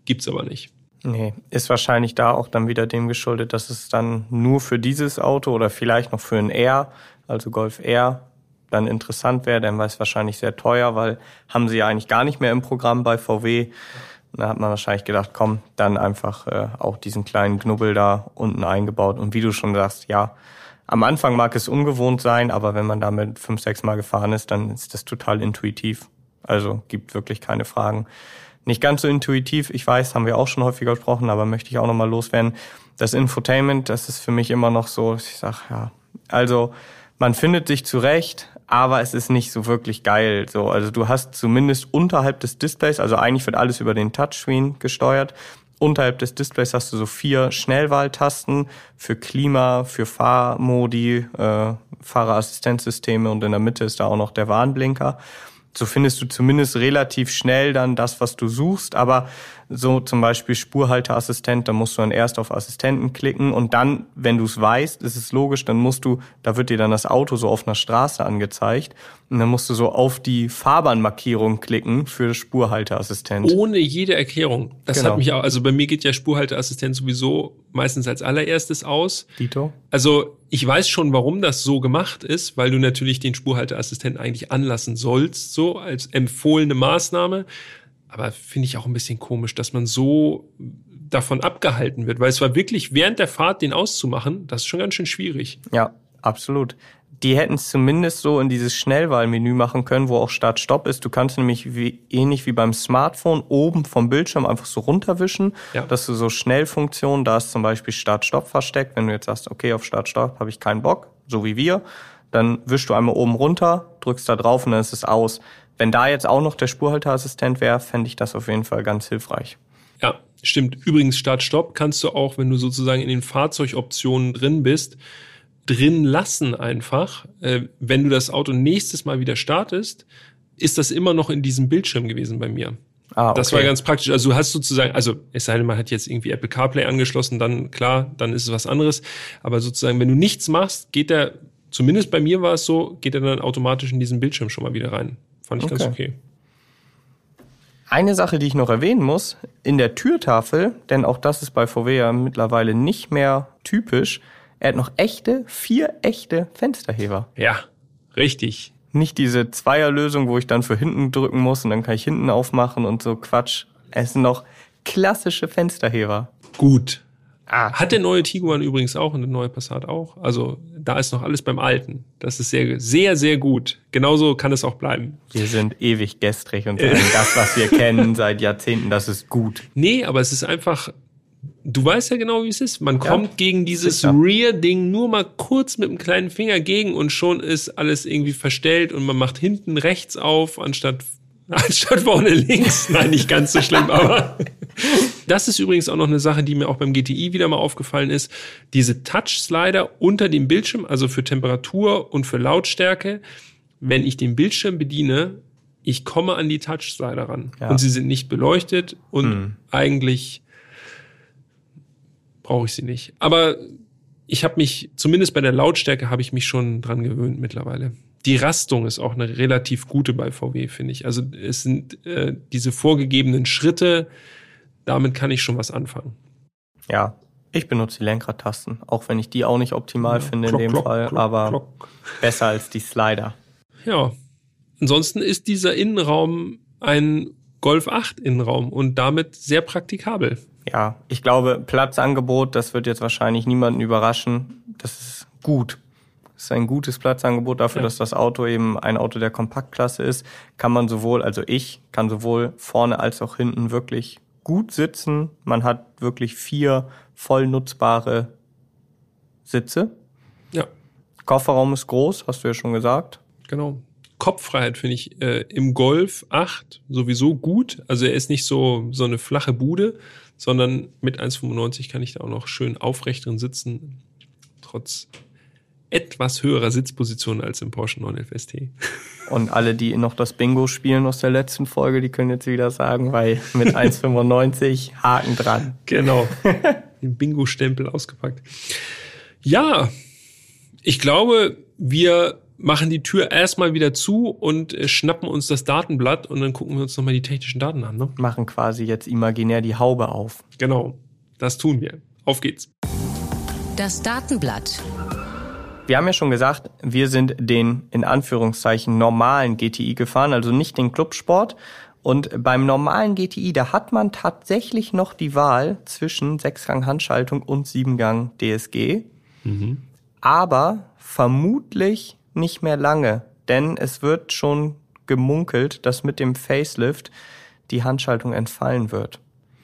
gibt's aber nicht. Nee, ist wahrscheinlich da auch dann wieder dem geschuldet, dass es dann nur für dieses Auto oder vielleicht noch für ein R, also Golf R, dann interessant wäre, denn weil es wahrscheinlich sehr teuer, weil haben sie ja eigentlich gar nicht mehr im Programm bei VW. Da hat man wahrscheinlich gedacht, komm, dann einfach äh, auch diesen kleinen Knubbel da unten eingebaut. Und wie du schon sagst, ja, am Anfang mag es ungewohnt sein, aber wenn man damit fünf, sechs Mal gefahren ist, dann ist das total intuitiv. Also gibt wirklich keine Fragen. Nicht ganz so intuitiv, ich weiß, haben wir auch schon häufiger gesprochen, aber möchte ich auch nochmal loswerden. Das Infotainment, das ist für mich immer noch so, ich sag ja, also man findet sich zurecht, aber es ist nicht so wirklich geil. So, also du hast zumindest unterhalb des Displays, also eigentlich wird alles über den Touchscreen gesteuert. Unterhalb des Displays hast du so vier Schnellwahltasten für Klima, für Fahrmodi, äh, Fahrerassistenzsysteme und in der Mitte ist da auch noch der Warnblinker so findest du zumindest relativ schnell dann das, was du suchst. Aber so zum Beispiel Spurhalteassistent, da musst du dann erst auf Assistenten klicken und dann, wenn du es weißt, ist es logisch, dann musst du, da wird dir dann das Auto so auf einer Straße angezeigt und dann musst du so auf die Fahrbahnmarkierung klicken für Spurhalteassistent. Ohne jede Erklärung. Das genau. hat mich auch, also bei mir geht ja Spurhalteassistent sowieso meistens als allererstes aus. Dito? Also ich weiß schon, warum das so gemacht ist, weil du natürlich den Spurhalteassistenten eigentlich anlassen sollst, so als empfohlene Maßnahme. Aber finde ich auch ein bisschen komisch, dass man so davon abgehalten wird, weil es war wirklich während der Fahrt den auszumachen, das ist schon ganz schön schwierig. Ja, absolut. Die hätten es zumindest so in dieses Schnellwahlmenü machen können, wo auch Start-Stopp ist. Du kannst nämlich wie, ähnlich wie beim Smartphone oben vom Bildschirm einfach so runterwischen, ja. dass du so Schnellfunktionen, da ist zum Beispiel Start-Stopp versteckt. Wenn du jetzt sagst, okay, auf Start-Stopp habe ich keinen Bock, so wie wir, dann wischst du einmal oben runter, drückst da drauf und dann ist es aus. Wenn da jetzt auch noch der Spurhalteassistent wäre, fände ich das auf jeden Fall ganz hilfreich. Ja, stimmt. Übrigens, Start-Stopp kannst du auch, wenn du sozusagen in den Fahrzeugoptionen drin bist, drin lassen einfach. Äh, wenn du das Auto nächstes Mal wieder startest, ist das immer noch in diesem Bildschirm gewesen bei mir. Ah, okay. Das war ganz praktisch. Also du hast sozusagen, also es sei denn, man hat jetzt irgendwie Apple CarPlay angeschlossen, dann klar, dann ist es was anderes. Aber sozusagen, wenn du nichts machst, geht der, zumindest bei mir war es so, geht er dann automatisch in diesen Bildschirm schon mal wieder rein. Fand ich okay. ganz okay. Eine Sache, die ich noch erwähnen muss, in der Türtafel, denn auch das ist bei VW ja mittlerweile nicht mehr typisch, er hat noch echte, vier echte Fensterheber. Ja, richtig. Nicht diese Zweierlösung, wo ich dann für hinten drücken muss und dann kann ich hinten aufmachen und so Quatsch. Es sind noch klassische Fensterheber. Gut. Ah. Hat der neue Tiguan übrigens auch und der neue Passat auch. Also da ist noch alles beim Alten. Das ist sehr, sehr, sehr gut. Genauso kann es auch bleiben. Wir sind ewig gestrig und sagen, das, was wir kennen seit Jahrzehnten, das ist gut. Nee, aber es ist einfach, du weißt ja genau, wie es ist. Man ja, kommt gegen dieses Rear-Ding nur mal kurz mit dem kleinen Finger gegen und schon ist alles irgendwie verstellt und man macht hinten rechts auf, anstatt anstatt vorne links. Nein, nicht ganz so schlimm, aber das ist übrigens auch noch eine Sache, die mir auch beim GTI wieder mal aufgefallen ist. Diese Touch-Slider unter dem Bildschirm, also für Temperatur und für Lautstärke, wenn ich den Bildschirm bediene, ich komme an die Touch-Slider ran. Ja. Und sie sind nicht beleuchtet und mhm. eigentlich brauche ich sie nicht. Aber ich habe mich, zumindest bei der Lautstärke, habe ich mich schon dran gewöhnt mittlerweile die Rastung ist auch eine relativ gute bei VW, finde ich. Also es sind äh, diese vorgegebenen Schritte, damit kann ich schon was anfangen. Ja, ich benutze die Lenkradtasten, auch wenn ich die auch nicht optimal ja, finde klock, in dem klock, Fall, klock, aber besser als die Slider. Ja, ansonsten ist dieser Innenraum ein Golf 8 Innenraum und damit sehr praktikabel. Ja, ich glaube, Platzangebot, das wird jetzt wahrscheinlich niemanden überraschen. Das ist gut. Das ist ein gutes Platzangebot dafür, ja. dass das Auto eben ein Auto der Kompaktklasse ist. Kann man sowohl, also ich kann sowohl vorne als auch hinten wirklich gut sitzen. Man hat wirklich vier voll nutzbare Sitze. Ja. Kofferraum ist groß, hast du ja schon gesagt. Genau. Kopffreiheit finde ich äh, im Golf 8 sowieso gut. Also er ist nicht so, so eine flache Bude, sondern mit 1,95 kann ich da auch noch schön aufrecht drin sitzen. Trotz etwas höherer Sitzposition als im Porsche 911 ST. Und alle, die noch das Bingo spielen aus der letzten Folge, die können jetzt wieder sagen, weil mit 1,95 Haken dran. Genau. Den Bingo-Stempel ausgepackt. Ja, ich glaube, wir machen die Tür erstmal wieder zu und äh, schnappen uns das Datenblatt und dann gucken wir uns nochmal die technischen Daten an. Ne? Machen quasi jetzt imaginär die Haube auf. Genau, das tun wir. Auf geht's. Das Datenblatt. Wir haben ja schon gesagt, wir sind den in Anführungszeichen normalen GTI gefahren, also nicht den Clubsport. Und beim normalen GTI, da hat man tatsächlich noch die Wahl zwischen Sechsgang Handschaltung und Siebengang DSG. Mhm. Aber vermutlich nicht mehr lange, denn es wird schon gemunkelt, dass mit dem Facelift die Handschaltung entfallen wird.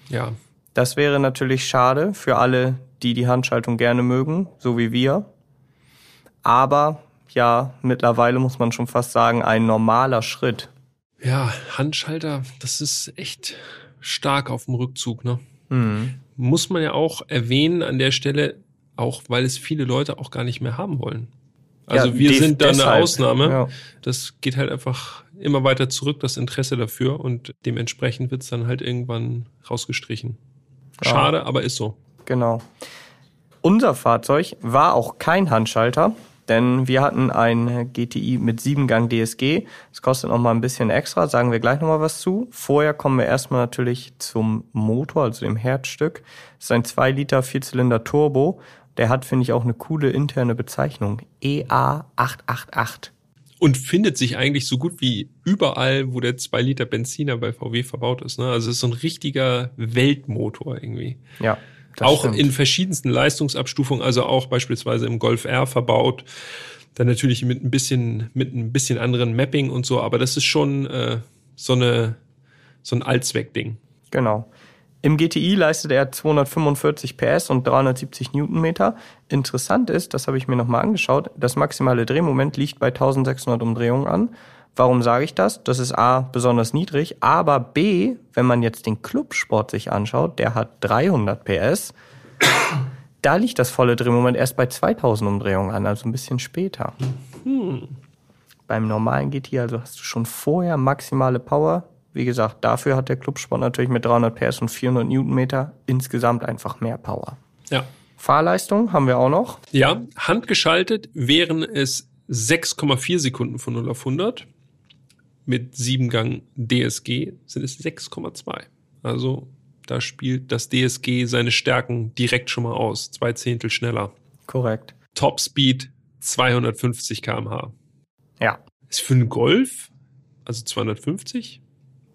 Ja. Das wäre natürlich schade für alle, die die Handschaltung gerne mögen, so wie wir. Aber ja, mittlerweile muss man schon fast sagen, ein normaler Schritt. Ja, Handschalter, das ist echt stark auf dem Rückzug, ne? Mhm. Muss man ja auch erwähnen an der Stelle, auch weil es viele Leute auch gar nicht mehr haben wollen. Also ja, wir sind da eine Ausnahme. Ja. Das geht halt einfach immer weiter zurück, das Interesse dafür und dementsprechend wird es dann halt irgendwann rausgestrichen. Schade, ja. aber ist so. Genau. Unser Fahrzeug war auch kein Handschalter, denn wir hatten ein GTI mit 7-Gang DSG. Das kostet noch mal ein bisschen extra, sagen wir gleich noch mal was zu. Vorher kommen wir erstmal natürlich zum Motor, also dem Herzstück. Das ist ein 2 Liter Vierzylinder Turbo der hat, finde ich, auch eine coole interne Bezeichnung. EA888. Und findet sich eigentlich so gut wie überall, wo der 2 Liter Benziner bei VW verbaut ist. Ne? Also es ist so ein richtiger Weltmotor irgendwie. Ja. Auch stimmt. in verschiedensten Leistungsabstufungen, also auch beispielsweise im Golf R verbaut. Dann natürlich mit ein bisschen, mit ein bisschen anderen Mapping und so, aber das ist schon äh, so eine so ein Allzweckding. Genau. Im GTI leistet er 245 PS und 370 Newtonmeter. Interessant ist, das habe ich mir nochmal angeschaut, das maximale Drehmoment liegt bei 1600 Umdrehungen an. Warum sage ich das? Das ist A, besonders niedrig, aber B, wenn man jetzt den Clubsport sich anschaut, der hat 300 PS, da liegt das volle Drehmoment erst bei 2000 Umdrehungen an, also ein bisschen später. Hm. Beim normalen GTI also hast du schon vorher maximale Power, wie gesagt, dafür hat der Clubsport natürlich mit 300 PS und 400 Newtonmeter insgesamt einfach mehr Power. Ja. Fahrleistung haben wir auch noch. Ja, handgeschaltet wären es 6,4 Sekunden von 0 auf 100. Mit 7 Gang DSG sind es 6,2. Also da spielt das DSG seine Stärken direkt schon mal aus. Zwei Zehntel schneller. Korrekt. Top Speed 250 kmh. Ja. Ist für einen Golf, also 250,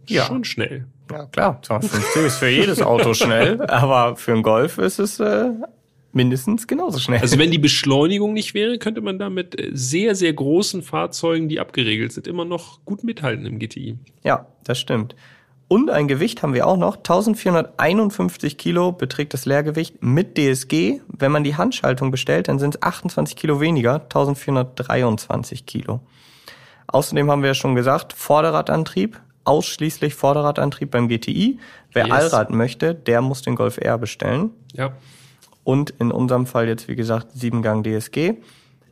ja. schon schnell. Ja, klar. 250 ist für jedes Auto schnell, aber für einen Golf ist es äh, mindestens genauso schnell. Also wenn die Beschleunigung nicht wäre, könnte man da mit äh, sehr, sehr großen Fahrzeugen, die abgeregelt sind, immer noch gut mithalten im GTI. Ja, das stimmt. Und ein Gewicht haben wir auch noch. 1451 Kilo beträgt das Leergewicht mit DSG. Wenn man die Handschaltung bestellt, dann sind es 28 Kilo weniger, 1423 Kilo. Außerdem haben wir ja schon gesagt, Vorderradantrieb, ausschließlich Vorderradantrieb beim GTI. Wer yes. Allrad möchte, der muss den Golf R bestellen. Ja. Und in unserem Fall jetzt, wie gesagt, 7-Gang DSG.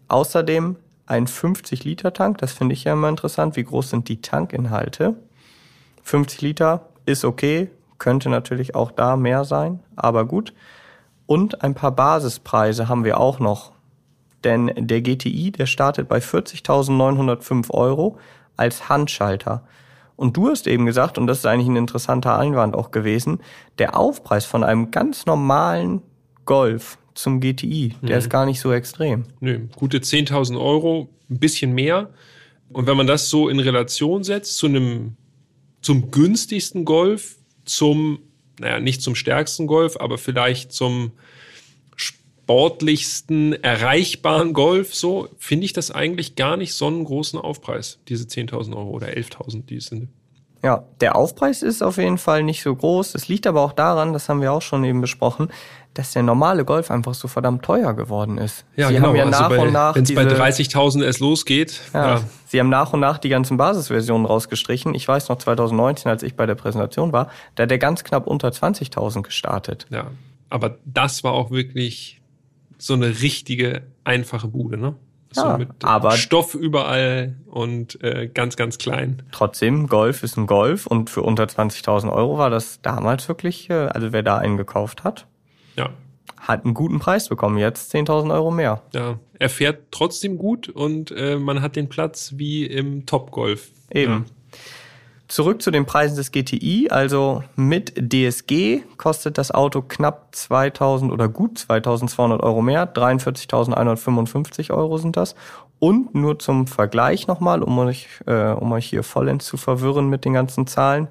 Außerdem ein 50-Liter-Tank. Das finde ich ja immer interessant. Wie groß sind die Tankinhalte? 50 Liter ist okay. Könnte natürlich auch da mehr sein, aber gut. Und ein paar Basispreise haben wir auch noch. Denn der GTI, der startet bei 40.905 Euro als Handschalter. Und du hast eben gesagt, und das ist eigentlich ein interessanter Einwand auch gewesen, der Aufpreis von einem ganz normalen Golf zum GTI, der mhm. ist gar nicht so extrem. Nö, gute 10.000 Euro, ein bisschen mehr. Und wenn man das so in Relation setzt zu einem, zum günstigsten Golf, zum, naja, nicht zum stärksten Golf, aber vielleicht zum sportlichsten, erreichbaren Golf, so finde ich das eigentlich gar nicht so einen großen Aufpreis, diese 10.000 Euro oder 11.000, die es sind. Ja, der Aufpreis ist auf jeden Fall nicht so groß. Es liegt aber auch daran, das haben wir auch schon eben besprochen, dass der normale Golf einfach so verdammt teuer geworden ist. Ja, sie genau. haben ja also nach bei, und nach. Wenn es bei 30.000 erst losgeht. Ja, ja, Sie haben nach und nach die ganzen Basisversionen rausgestrichen. Ich weiß noch 2019, als ich bei der Präsentation war, da hat der ganz knapp unter 20.000 gestartet. Ja, aber das war auch wirklich so eine richtige einfache Bude, ne? So ja, mit aber Stoff überall und äh, ganz, ganz klein. Trotzdem, Golf ist ein Golf und für unter 20.000 Euro war das damals wirklich, äh, also wer da einen gekauft hat. Ja. hat einen guten Preis bekommen, jetzt 10.000 Euro mehr. Ja, er fährt trotzdem gut und äh, man hat den Platz wie im Top-Golf. Eben. Ja. Zurück zu den Preisen des GTI. Also mit DSG kostet das Auto knapp 2000 oder gut 2200 Euro mehr. 43.155 Euro sind das. Und nur zum Vergleich nochmal, um euch, äh, um euch hier vollends zu verwirren mit den ganzen Zahlen.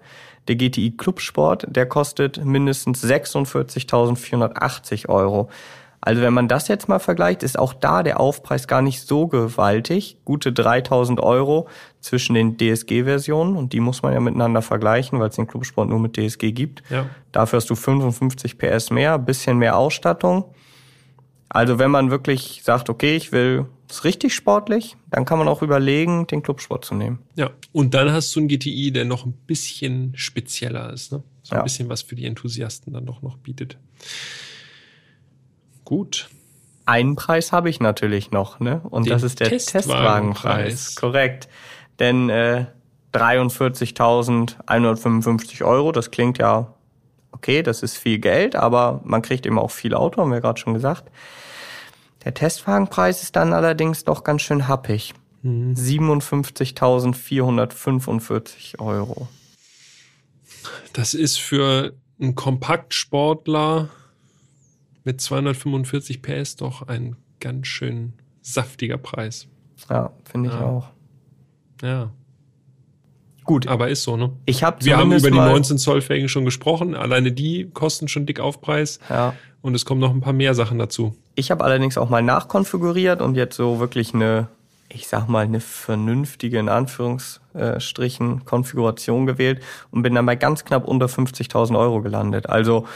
Der GTI Clubsport, der kostet mindestens 46.480 Euro. Also wenn man das jetzt mal vergleicht, ist auch da der Aufpreis gar nicht so gewaltig. Gute 3000 Euro zwischen den DSG-Versionen und die muss man ja miteinander vergleichen, weil es den Clubsport nur mit DSG gibt. Ja. Dafür hast du 55 PS mehr, bisschen mehr Ausstattung. Also wenn man wirklich sagt, okay, ich will es richtig sportlich, dann kann man auch überlegen, den Clubsport zu nehmen. Ja, und dann hast du einen GTI, der noch ein bisschen spezieller ist, ne? So ein Ja. bisschen was für die Enthusiasten dann doch noch bietet. Gut. Einen Preis habe ich natürlich noch, ne? Und Den das ist der Testwagenpreis. Testwagenpreis. Korrekt. Denn äh, 43.155 Euro, das klingt ja okay, das ist viel Geld, aber man kriegt eben auch viel Auto, haben wir gerade schon gesagt. Der Testwagenpreis ist dann allerdings doch ganz schön happig. 57.445 Euro. Das ist für einen Kompaktsportler mit 245 PS doch ein ganz schön saftiger Preis. Ja, finde ich Ja. auch. Ja, Gut, aber ist so, ne? ich habe Wir haben über die mal, 19 Zoll Felgen schon gesprochen. Alleine die kosten schon dick Aufpreis. Ja, Und es kommen noch ein paar mehr Sachen dazu. Ich habe allerdings auch mal nachkonfiguriert und jetzt so wirklich eine, ich sag mal, eine vernünftige, in Anführungsstrichen, Konfiguration gewählt und bin dann bei ganz knapp unter 50.000 Euro gelandet. Also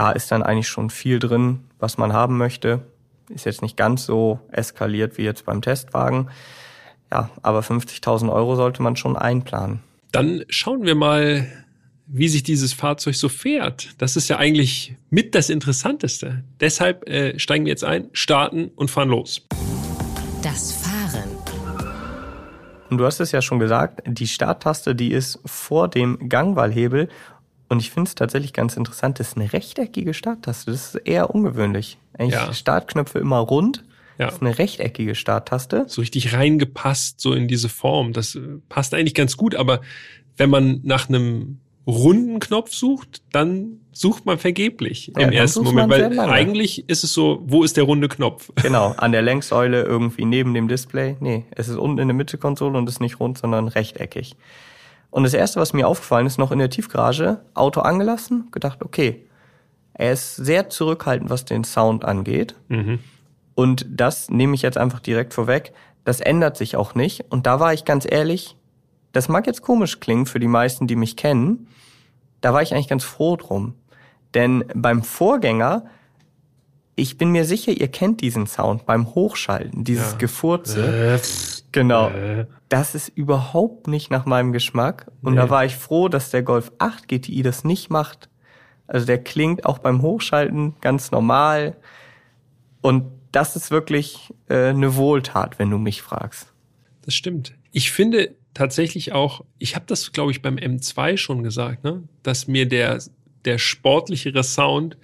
da ist dann eigentlich schon viel drin, was man haben möchte. Ist jetzt nicht ganz so eskaliert wie jetzt beim Testwagen. Ja, aber 50.000 Euro sollte man schon einplanen. Dann schauen wir mal, wie sich dieses Fahrzeug so fährt. Das ist ja eigentlich mit das Interessanteste. Deshalb äh, steigen wir jetzt ein, starten und fahren los. Das Fahren. Und du hast es ja schon gesagt, die Starttaste, die ist vor dem Gangwahlhebel. Und ich finde es tatsächlich ganz interessant, das ist eine rechteckige Starttaste. Das ist eher ungewöhnlich. Eigentlich Ja. Startknöpfe immer rund. Ja. Das ist eine rechteckige Starttaste. So richtig reingepasst, so in diese Form. Das äh, passt eigentlich ganz gut, aber wenn man nach einem runden Knopf sucht, dann sucht man vergeblich Ja, im ersten Moment, weil eigentlich ist es so, wo ist der runde Knopf? Genau, an der Längssäule irgendwie neben dem Display. Nee, es ist unten in der Mitte-Konsole und ist nicht rund, sondern rechteckig. Und das Erste, was mir aufgefallen ist, noch in der Tiefgarage, Auto angelassen, gedacht, okay, er ist sehr zurückhaltend, was den Sound angeht. Mhm. Und das nehme ich jetzt einfach direkt vorweg. Das ändert sich auch nicht. Und da war ich ganz ehrlich, das mag jetzt komisch klingen für die meisten, die mich kennen. Da war ich eigentlich ganz froh drum. Denn beim Vorgänger, ich bin mir sicher, ihr kennt diesen Sound beim Hochschalten, dieses Ja. Gefurze. Genau. Das ist überhaupt nicht nach meinem Geschmack. Und da Nee. war ich froh, dass der Golf 8 GTI das nicht macht. Also der klingt auch beim Hochschalten ganz normal. Und das ist wirklich äh, eine Wohltat, wenn du mich fragst. Das stimmt. Ich finde tatsächlich auch, ich habe das, glaube ich, beim M2 schon gesagt, ne? dass mir der, der sportlichere Sound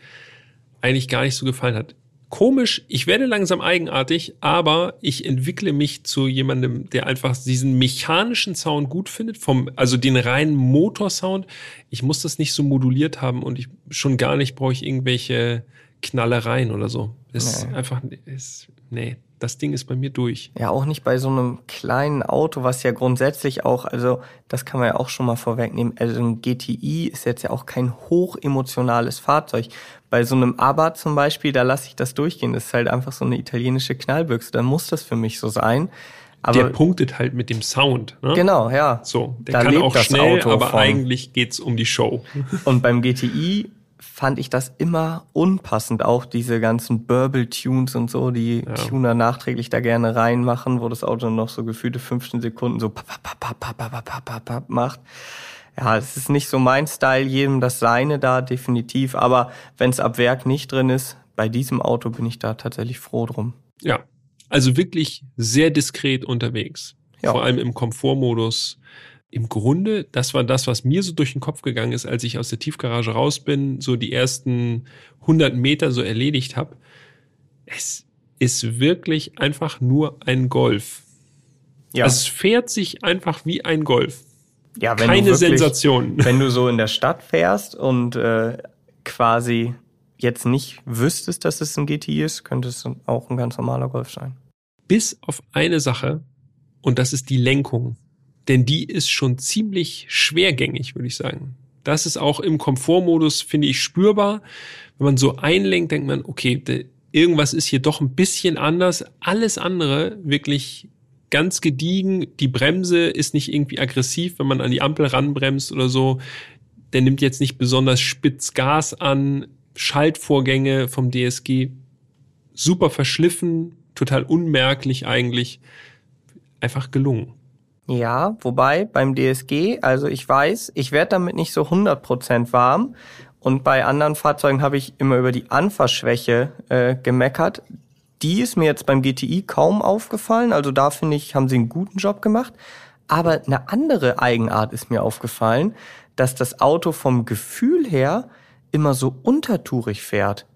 eigentlich gar nicht so gefallen hat. Komisch, ich werde langsam eigenartig, aber ich entwickle mich zu jemandem, der einfach diesen mechanischen Sound gut findet, vom, also den reinen Motorsound. Ich muss das nicht so moduliert haben und ich schon gar nicht brauche ich irgendwelche Knallereien oder so. Es ist Nee. einfach, ist, nee, das Ding ist bei mir durch. Ja, auch nicht bei so einem kleinen Auto, was ja grundsätzlich auch, also das kann man ja auch schon mal vorwegnehmen, also ein GTI ist jetzt ja auch kein hochemotionales Fahrzeug. Bei so einem Abarth zum Beispiel, da lasse ich das durchgehen. Das ist halt einfach so eine italienische Knallbüchse. Dann muss das für mich so sein. Aber der punktet halt mit dem Sound. Ne? genau, ja. So, der Da kann auch das schnell, Auto aber von. eigentlich geht's um die Show. Und beim GTI fand ich das immer unpassend. Auch diese ganzen Burble-Tunes und so, die Ja. Tuner nachträglich da gerne reinmachen, wo das Auto noch so gefühlte 15 Sekunden so macht. Ja, es ist nicht so mein Style, jedem das seine da definitiv. Aber wenn es ab Werk nicht drin ist, bei diesem Auto bin ich da tatsächlich froh drum. Ja, also wirklich sehr diskret unterwegs. Ja. Vor allem im Komfortmodus im Grunde, das war das, was mir so durch den Kopf gegangen ist, als ich aus der Tiefgarage raus bin, so die ersten 100 Meter so erledigt habe. Es ist wirklich einfach nur ein Golf. Ja. Also es fährt sich einfach wie ein Golf. Ja, wenn Keine du wirklich, Sensation. Wenn du so in der Stadt fährst und äh, quasi jetzt nicht wüsstest, dass es ein GTI ist, könnte es auch ein ganz normaler Golf sein. Bis auf eine Sache, und das ist die Lenkung. Denn die ist schon ziemlich schwergängig, würde ich sagen. Das ist auch im Komfortmodus, finde ich, spürbar. Wenn man so einlenkt, denkt man, okay, irgendwas ist hier doch ein bisschen anders. Alles andere wirklich ganz gediegen. Die Bremse ist nicht irgendwie aggressiv, wenn man an die Ampel ranbremst oder so. Der nimmt jetzt nicht besonders spitz Gas an. Schaltvorgänge vom DSG super verschliffen, total unmerklich eigentlich. Einfach gelungen. Ja, wobei beim DSG, also ich weiß, ich werde damit nicht so 100% warm. Und bei anderen Fahrzeugen habe ich immer über die Anfahrschwäche äh, gemeckert. Die ist mir jetzt beim GTI kaum aufgefallen. Also da finde ich, haben sie einen guten Job gemacht. Aber eine andere Eigenart ist mir aufgefallen, dass das Auto vom Gefühl her immer so untertourig fährt.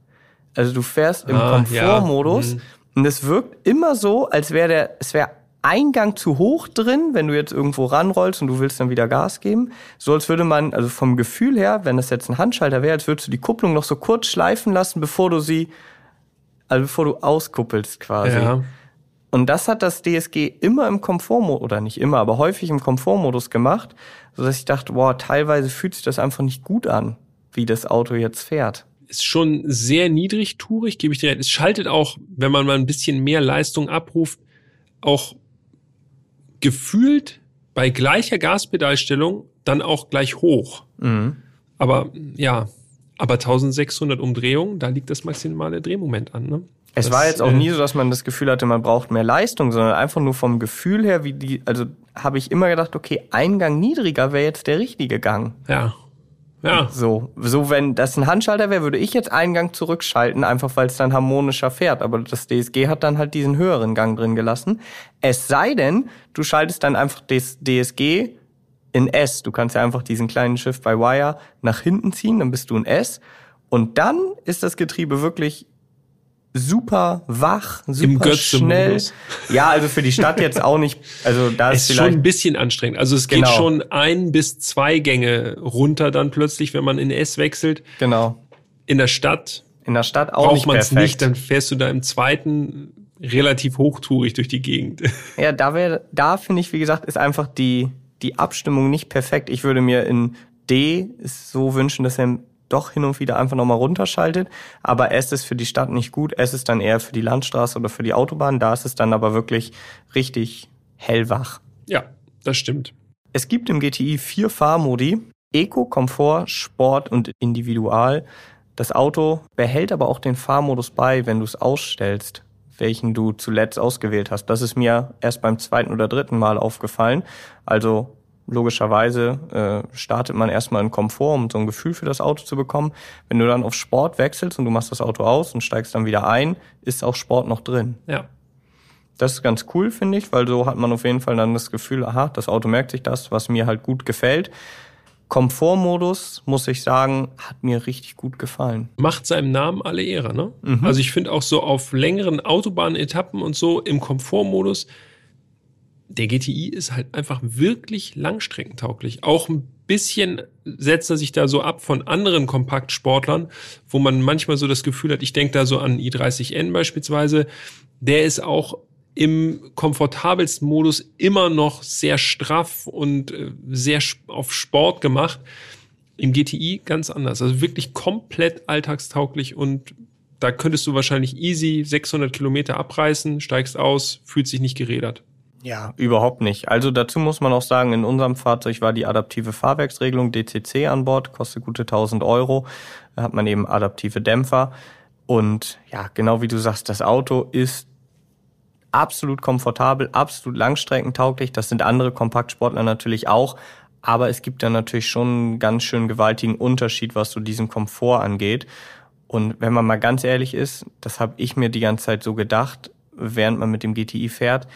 Also du fährst im ah, Komfortmodus ja. mhm. und es wirkt immer so, als wäre der, es wäre Eingang zu hoch drin, wenn du jetzt irgendwo ranrollst und du willst dann wieder Gas geben. So als würde man, also vom Gefühl her, wenn das jetzt ein Handschalter wäre, als würdest du die Kupplung noch so kurz schleifen lassen, bevor du sie, also bevor du auskuppelst quasi. Ja. Und das hat das DSG immer im Komfortmodus, oder nicht immer, aber häufig im Komfortmodus gemacht, so dass ich dachte, wow, teilweise fühlt sich das einfach nicht gut an, wie das Auto jetzt fährt ist schon sehr niedrigtourig, gebe ich dir recht. Es schaltet auch, wenn man mal ein bisschen mehr Leistung abruft, auch gefühlt bei gleicher Gaspedalstellung dann auch gleich hoch. Mhm. Aber ja, aber 1600 Umdrehungen, da liegt das maximale Drehmoment an. Ne? Es das, war jetzt auch äh, nie so, dass man das Gefühl hatte, man braucht mehr Leistung, sondern einfach nur vom Gefühl her, wie die, also habe ich immer gedacht, okay, Eingang niedriger wäre jetzt der richtige Gang. Ja. Ja. So, so wenn das ein Handschalter wäre, würde ich jetzt einen Gang zurückschalten, einfach weil es dann harmonischer fährt. Aber das DSG hat dann halt diesen höheren Gang drin gelassen. Es sei denn, du schaltest dann einfach das DSG in S. Du kannst ja einfach diesen kleinen Shift by Wire nach hinten ziehen, dann bist du in S. Und dann ist das Getriebe wirklich super wach, super schnell. Ja, also für die Stadt jetzt auch nicht. Also da ist, ist schon ein bisschen anstrengend. Also es geht genau. schon ein bis zwei Gänge runter dann plötzlich, wenn man in S wechselt. Genau. In der Stadt. In der Stadt auch braucht man es nicht, dann fährst du da im zweiten relativ hochtourig durch die Gegend. Ja, da wäre, da finde ich, wie gesagt, ist einfach die die Abstimmung nicht perfekt. Ich würde mir in D so wünschen, dass er doch hin und wieder einfach nochmal runterschaltet. Aber S ist für die Stadt nicht gut. S ist dann eher für die Landstraße oder für die Autobahn. Da ist es dann aber wirklich richtig hellwach. Ja, das stimmt. Es gibt im GTI vier Fahrmodi. Eco, Komfort, Sport und Individual. Das Auto behält aber auch den Fahrmodus bei, wenn du es ausstellst, welchen du zuletzt ausgewählt hast. Das ist mir erst beim zweiten oder dritten Mal aufgefallen. Also logischerweise äh, startet man erstmal in Komfort, um so ein Gefühl für das Auto zu bekommen. Wenn du dann auf Sport wechselst und du machst das Auto aus und steigst dann wieder ein, ist auch Sport noch drin. Ja. Das ist ganz cool, finde ich, weil so hat man auf jeden Fall dann das Gefühl, aha, das Auto merkt sich das, was mir halt gut gefällt. Komfortmodus, muss ich sagen, hat mir richtig gut gefallen. Macht seinem Namen alle Ehre, ne? Mhm. Also ich finde auch so auf längeren Autobahnetappen und so im Komfortmodus, der GTI ist halt einfach wirklich langstreckentauglich. Auch ein bisschen setzt er sich da so ab von anderen Kompaktsportlern, wo man manchmal so das Gefühl hat, ich denke da so an i30N beispielsweise, der ist auch im komfortabelsten Modus immer noch sehr straff und äh, sehr auf Sport gemacht. Im GTI ganz anders. Also wirklich komplett alltagstauglich und da könntest du wahrscheinlich easy 600 Kilometer abreißen, steigst aus, fühlt sich nicht gerädert. Ja, überhaupt nicht. Also dazu muss man auch sagen, in unserem Fahrzeug war die adaptive Fahrwerksregelung DCC an Bord, kostet gute 1000 Euro. Da hat man eben adaptive Dämpfer. Und ja, genau wie du sagst, das Auto ist absolut komfortabel, absolut langstreckentauglich. Das sind andere Kompaktsportler natürlich auch. Aber es gibt da natürlich schon einen ganz schön gewaltigen Unterschied, was so diesen Komfort angeht. Und wenn man mal ganz ehrlich ist, das habe ich mir die ganze Zeit so gedacht, während man mit dem GTI fährt,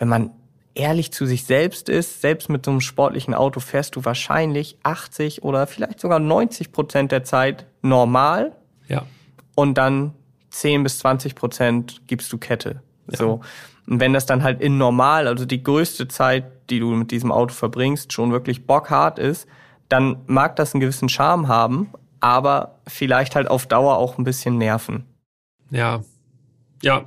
wenn man ehrlich zu sich selbst ist, selbst mit so einem sportlichen Auto fährst du wahrscheinlich 80 oder vielleicht sogar 90 Prozent der Zeit normal. Ja. Und dann 10 bis 20 Prozent gibst du Kette. Ja. So. Und wenn das dann halt in normal, also die größte Zeit, die du mit diesem Auto verbringst, schon wirklich bockhart ist, dann mag das einen gewissen Charme haben, aber vielleicht halt auf Dauer auch ein bisschen nerven. Ja. Ja,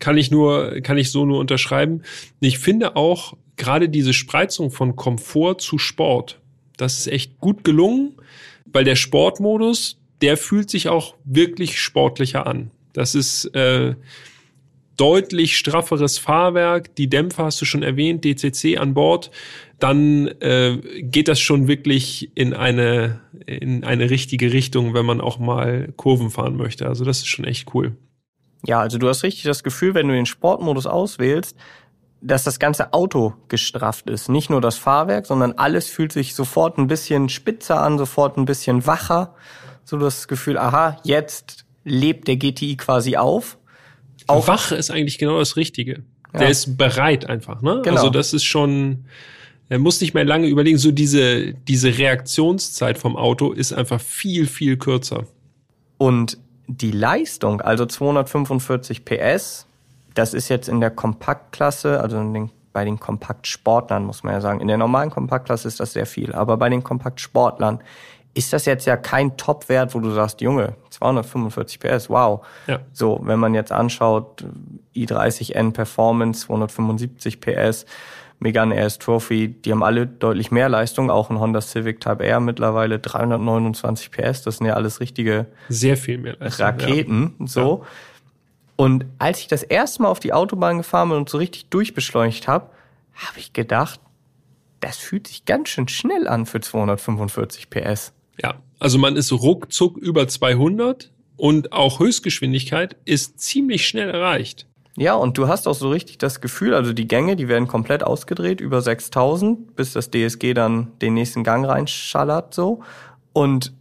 kann ich nur, kann ich so nur unterschreiben. Ich finde auch gerade diese Spreizung von Komfort zu Sport, das ist echt gut gelungen, weil der Sportmodus, der fühlt sich auch wirklich sportlicher an. Das ist äh, deutlich strafferes Fahrwerk, die Dämpfer hast du schon erwähnt, DCC an Bord, dann äh, geht das schon wirklich in eine in eine richtige Richtung, wenn man auch mal Kurven fahren möchte. Also das ist schon echt cool. Ja, also du hast richtig das Gefühl, wenn du den Sportmodus auswählst, dass das ganze Auto gestrafft ist. Nicht nur das Fahrwerk, sondern alles fühlt sich sofort ein bisschen spitzer an, sofort ein bisschen wacher. So das Gefühl, aha, jetzt lebt der GTI quasi auf. Auch Wach ist eigentlich genau das Richtige. Ja. Der ist bereit einfach, ne? Genau. Also das ist schon, er muss nicht mehr lange überlegen. So diese, diese Reaktionszeit vom Auto ist einfach viel, viel kürzer. Und die Leistung, also 245 PS, das ist jetzt in der Kompaktklasse, also den, bei den Kompaktsportlern muss man ja sagen. In der normalen Kompaktklasse ist das sehr viel, aber bei den Kompaktsportlern ist das jetzt ja kein Topwert, wo du sagst, Junge, 245 PS, wow. Ja. So, wenn man jetzt anschaut, i30N Performance, 275 PS, Megane RS Trophy, die haben alle deutlich mehr Leistung, auch ein Honda Civic Type R mittlerweile 329 PS, das sind ja alles richtige sehr viel mehr Leistung, Raketen, ja. so. Ja. Und als ich das erste Mal auf die Autobahn gefahren bin und so richtig durchbeschleunigt habe, habe ich gedacht, das fühlt sich ganz schön schnell an für 245 PS. Ja, also man ist ruckzuck über 200 und auch Höchstgeschwindigkeit ist ziemlich schnell erreicht. Ja, und du hast auch so richtig das Gefühl, also die Gänge, die werden komplett ausgedreht über 6000, bis das DSG dann den nächsten Gang reinschallert, so. Und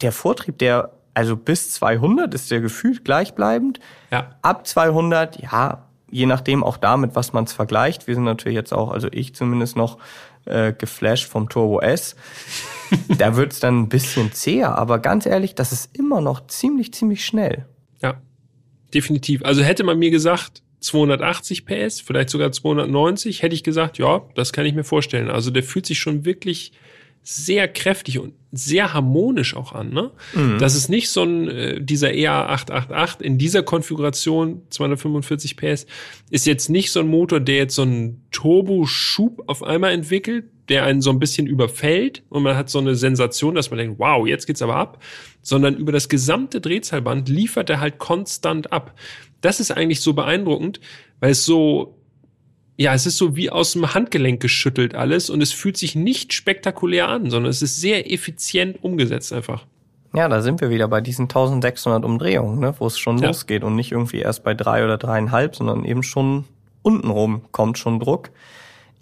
der Vortrieb, der, also bis 200 ist der gefühlt gleichbleibend. Ja. Ab 200, ja, je nachdem auch damit, was man es vergleicht. Wir sind natürlich jetzt auch, also ich zumindest noch äh, geflasht vom Turbo S. da wird's dann ein bisschen zäher, aber ganz ehrlich, das ist immer noch ziemlich, ziemlich schnell. Definitiv. Also hätte man mir gesagt, 280 PS, vielleicht sogar 290, hätte ich gesagt, ja, das kann ich mir vorstellen. Also der fühlt sich schon wirklich sehr kräftig und sehr harmonisch auch an. Ne? Mhm. Das ist nicht so ein, äh, dieser EA 888 in dieser Konfiguration 245 PS ist jetzt nicht so ein Motor, der jetzt so einen Turboschub auf einmal entwickelt, der einen so ein bisschen überfällt und man hat so eine Sensation, dass man denkt, wow, jetzt geht's aber ab, sondern über das gesamte Drehzahlband liefert er halt konstant ab. Das ist eigentlich so beeindruckend, weil es so ja, es ist so wie aus dem Handgelenk geschüttelt alles und es fühlt sich nicht spektakulär an, sondern es ist sehr effizient umgesetzt einfach. Ja, da sind wir wieder bei diesen 1600 Umdrehungen, ne, wo es schon ja. losgeht und nicht irgendwie erst bei drei oder dreieinhalb, sondern eben schon untenrum kommt schon Druck.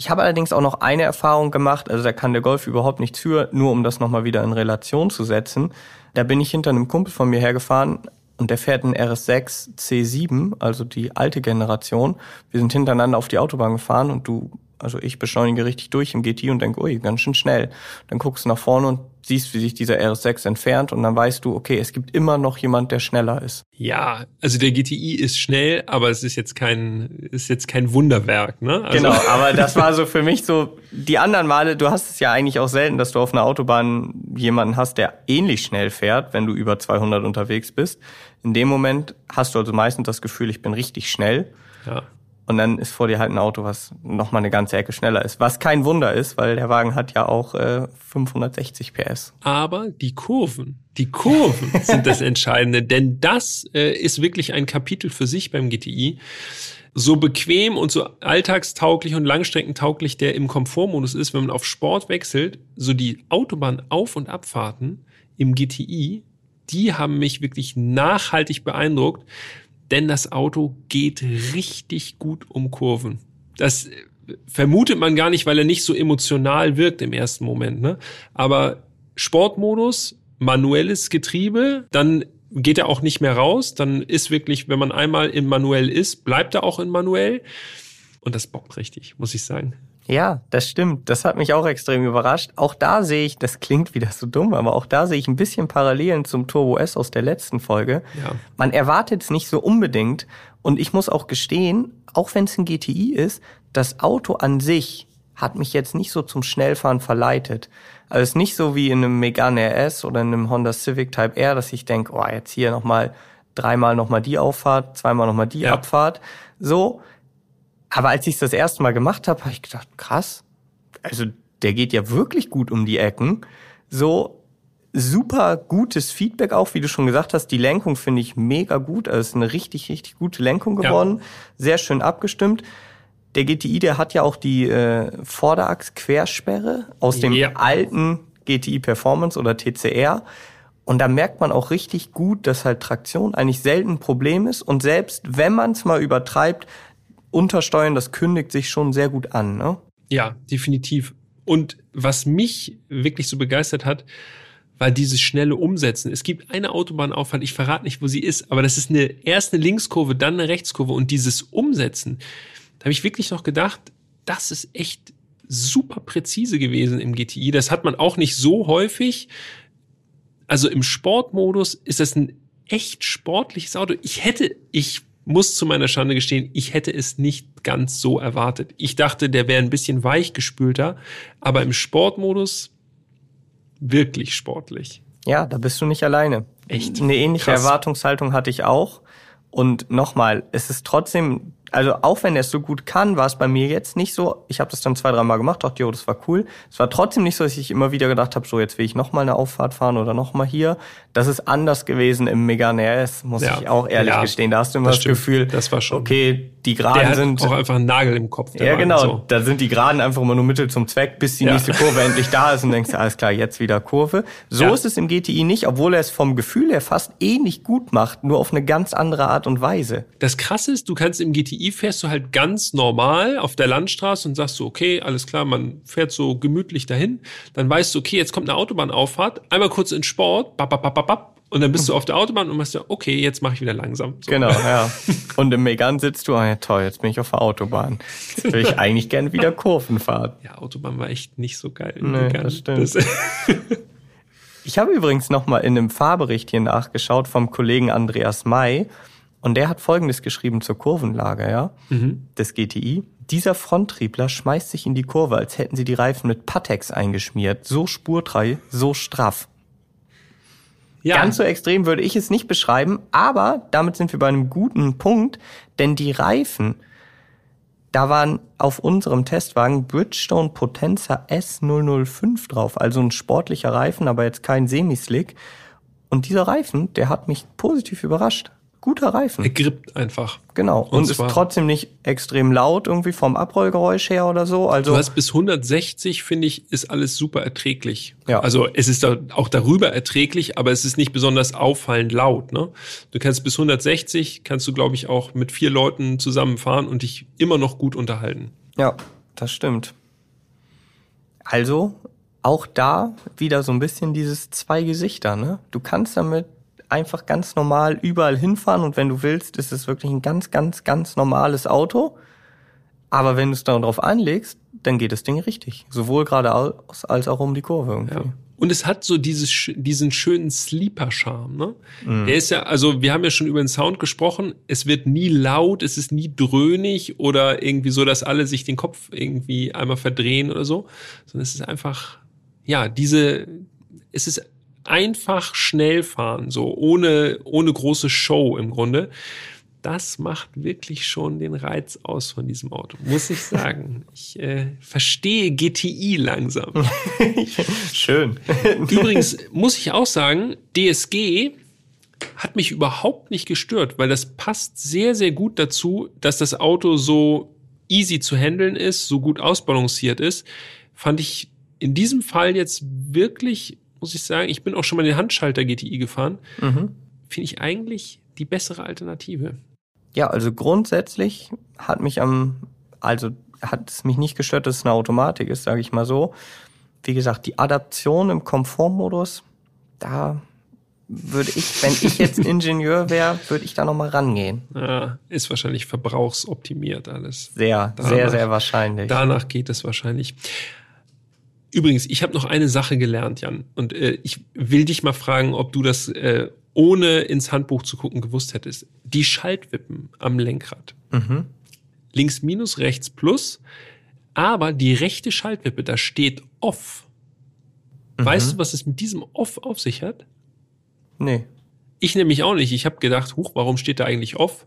Ich habe allerdings auch noch eine Erfahrung gemacht, also da kann der Golf überhaupt nichts für, nur um das nochmal wieder in Relation zu setzen. Da bin ich hinter einem Kumpel von mir hergefahren, und der fährt einen RS6 C7, also die alte Generation. Wir sind hintereinander auf die Autobahn gefahren und du, also ich beschleunige richtig durch im GT und denke, ui, ganz schön schnell. Dann guckst du nach vorne und siehst, wie sich dieser RS6 entfernt und dann weißt du, okay, es gibt immer noch jemand, der schneller ist. Ja, also der GTI ist schnell, aber es ist jetzt kein, ist jetzt kein Wunderwerk, ne? Also genau, aber das war so für mich so, die anderen Male, du hast es ja eigentlich auch selten, dass du auf einer Autobahn jemanden hast, der ähnlich schnell fährt, wenn du über 200 unterwegs bist. In dem Moment hast du also meistens das Gefühl, ich bin richtig schnell. Ja. Und dann ist vor dir halt ein Auto, was noch mal eine ganze Ecke schneller ist. Was kein Wunder ist, weil der Wagen hat ja auch äh, 560 PS. Aber die Kurven, die Kurven sind das Entscheidende, denn das äh, ist wirklich ein Kapitel für sich beim GTI. So bequem und so alltagstauglich und langstreckentauglich der im Komfortmodus ist, wenn man auf Sport wechselt, so die Autobahn-Auf- und Abfahrten im GTI, die haben mich wirklich nachhaltig beeindruckt denn das Auto geht richtig gut um Kurven. Das vermutet man gar nicht, weil er nicht so emotional wirkt im ersten Moment. Ne? Aber Sportmodus, manuelles Getriebe, dann geht er auch nicht mehr raus. Dann ist wirklich, wenn man einmal in manuell ist, bleibt er auch in manuell. und das bockt richtig, muss ich sagen. Ja, das stimmt. Das hat mich auch extrem überrascht. Auch da sehe ich, das klingt wieder so dumm, aber auch da sehe ich ein bisschen Parallelen zum Turbo S aus der letzten Folge. Ja. Man erwartet es nicht so unbedingt. Und ich muss auch gestehen, auch wenn es ein GTI ist, das Auto an sich hat mich jetzt nicht so zum Schnellfahren verleitet. Also es ist nicht so wie in einem Megane RS oder in einem Honda Civic Type R, dass ich denke, oh, jetzt hier nochmal dreimal nochmal die Auffahrt, zweimal nochmal die ja. Abfahrt. So, aber als ich es das erste Mal gemacht habe, habe ich gedacht, krass, also der geht ja wirklich gut um die Ecken. So super gutes Feedback auch, wie du schon gesagt hast. Die Lenkung finde ich mega gut. Also es ist eine richtig, richtig gute Lenkung geworden. Ja. Sehr schön abgestimmt. Der GTI, der hat ja auch die äh, Vorderachs-Quersperre aus dem ja. alten GTI Performance oder TCR. Und da merkt man auch richtig gut, dass halt Traktion eigentlich selten ein Problem ist. Und selbst wenn man es mal übertreibt, Untersteuern, das kündigt sich schon sehr gut an, ne? Ja, definitiv. Und was mich wirklich so begeistert hat, war dieses schnelle Umsetzen. Es gibt eine Autobahnauffahrt, ich verrate nicht, wo sie ist, aber das ist eine erste Linkskurve, dann eine Rechtskurve und dieses Umsetzen, da habe ich wirklich noch gedacht, das ist echt super präzise gewesen im GTI. Das hat man auch nicht so häufig. Also im Sportmodus ist das ein echt sportliches Auto. Ich hätte, ich muss zu meiner Schande gestehen, ich hätte es nicht ganz so erwartet. Ich dachte, der wäre ein bisschen weichgespülter, aber im Sportmodus wirklich sportlich. Ja, da bist du nicht alleine. Echt? Eine ähnliche Krass. Erwartungshaltung hatte ich auch. Und nochmal, es ist trotzdem also auch wenn er es so gut kann, war es bei mir jetzt nicht so. Ich habe das dann zwei, dreimal gemacht, dachte, jo, das war cool. Es war trotzdem nicht so, dass ich immer wieder gedacht habe, so jetzt will ich noch mal eine Auffahrt fahren oder noch mal hier. Das ist anders gewesen im Megane RS, muss ja. ich auch ehrlich ja, gestehen. Da hast du immer das, das Gefühl, das war schon. okay, die Geraden sind auch einfach ein Nagel im Kopf. Ja, genau. So. Da sind die Geraden einfach immer nur Mittel zum Zweck, bis die ja. nächste Kurve endlich da ist und denkst, alles klar, jetzt wieder Kurve. So ja. ist es im GTI nicht, obwohl er es vom Gefühl her fast ähnlich gut macht, nur auf eine ganz andere Art und Weise. Das Krasse ist, du kannst im GTI fährst du halt ganz normal auf der Landstraße und sagst so, okay, alles klar, man fährt so gemütlich dahin. Dann weißt du, okay, jetzt kommt eine Autobahnauffahrt, einmal kurz in Sport, bap, bap, bap, bap, und dann bist du auf der Autobahn und machst ja, okay, jetzt mache ich wieder langsam. So. Genau, ja. Und im Megan sitzt du, ah ja toll, jetzt bin ich auf der Autobahn. Jetzt will ich eigentlich gerne wieder Kurven fahren. Ja, Autobahn war echt nicht so geil. Nee, das stimmt. Das ich habe übrigens nochmal in einem Fahrbericht hier nachgeschaut vom Kollegen Andreas May. Und der hat Folgendes geschrieben zur Kurvenlage, ja, mhm. des GTI. Dieser Fronttriebler schmeißt sich in die Kurve, als hätten sie die Reifen mit Patex eingeschmiert. So spurtrei, so straff. Ja. Ganz so extrem würde ich es nicht beschreiben, aber damit sind wir bei einem guten Punkt, denn die Reifen, da waren auf unserem Testwagen Bridgestone Potenza S005 drauf, also ein sportlicher Reifen, aber jetzt kein Semislick. Und dieser Reifen, der hat mich positiv überrascht guter Reifen. Er grippt einfach. Genau. Und, und ist trotzdem nicht extrem laut irgendwie vom Abrollgeräusch her oder so. Also du hast bis 160, finde ich, ist alles super erträglich. Ja. Also es ist auch darüber erträglich, aber es ist nicht besonders auffallend laut. Ne? Du kannst bis 160, kannst du, glaube ich, auch mit vier Leuten zusammenfahren und dich immer noch gut unterhalten. Ja, das stimmt. Also auch da wieder so ein bisschen dieses zwei Gesichter. Ne? Du kannst damit einfach ganz normal überall hinfahren und wenn du willst, ist es wirklich ein ganz, ganz, ganz normales Auto. Aber wenn du es darauf anlegst, dann geht das Ding richtig. Sowohl geradeaus als auch um die Kurve irgendwie. Ja. Und es hat so dieses, diesen schönen Sleeper-Charme. Ne? Mhm. Der ist ja, also wir haben ja schon über den Sound gesprochen. Es wird nie laut, es ist nie dröhnig oder irgendwie so, dass alle sich den Kopf irgendwie einmal verdrehen oder so. Sondern es ist einfach, ja, diese, es ist einfach schnell fahren, so ohne, ohne große Show im Grunde. Das macht wirklich schon den Reiz aus von diesem Auto, muss ich sagen. Ich äh, verstehe GTI langsam. Schön. Übrigens muss ich auch sagen, DSG hat mich überhaupt nicht gestört, weil das passt sehr, sehr gut dazu, dass das Auto so easy zu handeln ist, so gut ausbalanciert ist. Fand ich in diesem Fall jetzt wirklich muss ich sagen. Ich bin auch schon mal den Handschalter GTI gefahren. Mhm. Finde ich eigentlich die bessere Alternative. Ja, also grundsätzlich hat mich am, also hat es mich nicht gestört, dass es eine Automatik ist, sage ich mal so. Wie gesagt, die Adaption im Komfortmodus, da würde ich, wenn ich jetzt Ingenieur wäre, würde ich da nochmal rangehen. Ja, ist wahrscheinlich verbrauchsoptimiert alles. Sehr, danach, sehr, sehr wahrscheinlich. Danach geht es wahrscheinlich. Übrigens, ich habe noch eine Sache gelernt, Jan. Und äh, ich will dich mal fragen, ob du das äh, ohne ins Handbuch zu gucken gewusst hättest. Die Schaltwippen am Lenkrad. Mhm. Links minus, rechts plus. Aber die rechte Schaltwippe, da steht off. Mhm. Weißt du, was es mit diesem off auf sich hat? Nee. Ich nämlich auch nicht. Ich habe gedacht, huch, warum steht da eigentlich off?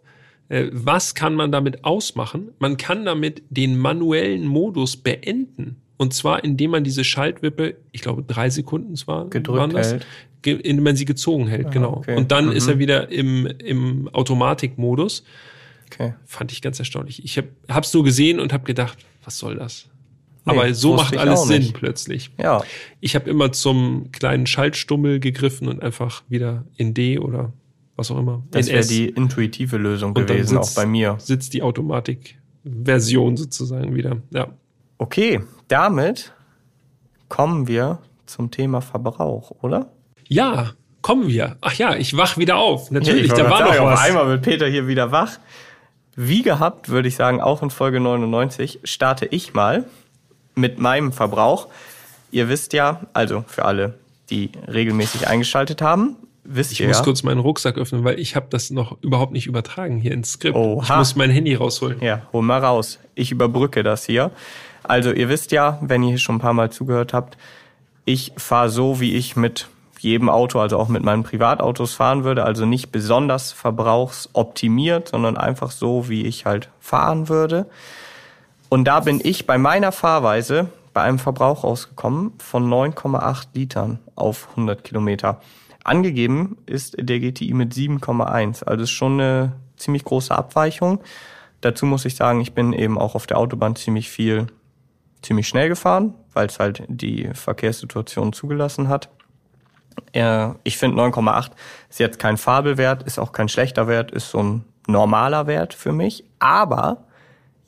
Äh, was kann man damit ausmachen? Man kann damit den manuellen Modus beenden. Und zwar, indem man diese Schaltwippe, ich glaube, drei Sekunden zwar, gedrückt waren das, hält. indem man sie gezogen hält, ah, genau. Okay. Und dann mhm. ist er wieder im, im Automatikmodus. Okay. Fand ich ganz erstaunlich. Ich habe es nur gesehen und habe gedacht, was soll das? Nee, Aber so macht alles Sinn nicht. plötzlich. Ja. Ich habe immer zum kleinen Schaltstummel gegriffen und einfach wieder in D oder was auch immer. Das wäre die intuitive Lösung gewesen, sitzt, auch bei mir. Sitzt die Automatik-Version sozusagen wieder. Ja. Okay, damit kommen wir zum Thema Verbrauch, oder? Ja, kommen wir. Ach ja, ich wach wieder auf. Natürlich, ja, da war sagen, noch was. Auf einmal wird Peter hier wieder wach. Wie gehabt, würde ich sagen, auch in Folge 99 starte ich mal mit meinem Verbrauch. Ihr wisst ja, also für alle, die regelmäßig eingeschaltet haben, wisst ich ihr muss ja. kurz meinen Rucksack öffnen, weil ich habe das noch überhaupt nicht übertragen hier ins Skript. Oha. Ich muss mein Handy rausholen. Ja, hol mal raus. Ich überbrücke das hier. Also ihr wisst ja, wenn ihr hier schon ein paar Mal zugehört habt, ich fahre so, wie ich mit jedem Auto, also auch mit meinen Privatautos fahren würde, also nicht besonders verbrauchsoptimiert, sondern einfach so, wie ich halt fahren würde. Und da bin ich bei meiner Fahrweise bei einem Verbrauch rausgekommen von 9,8 Litern auf 100 Kilometer. Angegeben ist der GTI mit 7,1, also ist schon eine ziemlich große Abweichung. Dazu muss ich sagen, ich bin eben auch auf der Autobahn ziemlich viel, ziemlich schnell gefahren, weil es halt die Verkehrssituation zugelassen hat. Ich finde 9,8 ist jetzt kein Fabelwert, ist auch kein schlechter Wert, ist so ein normaler Wert für mich. Aber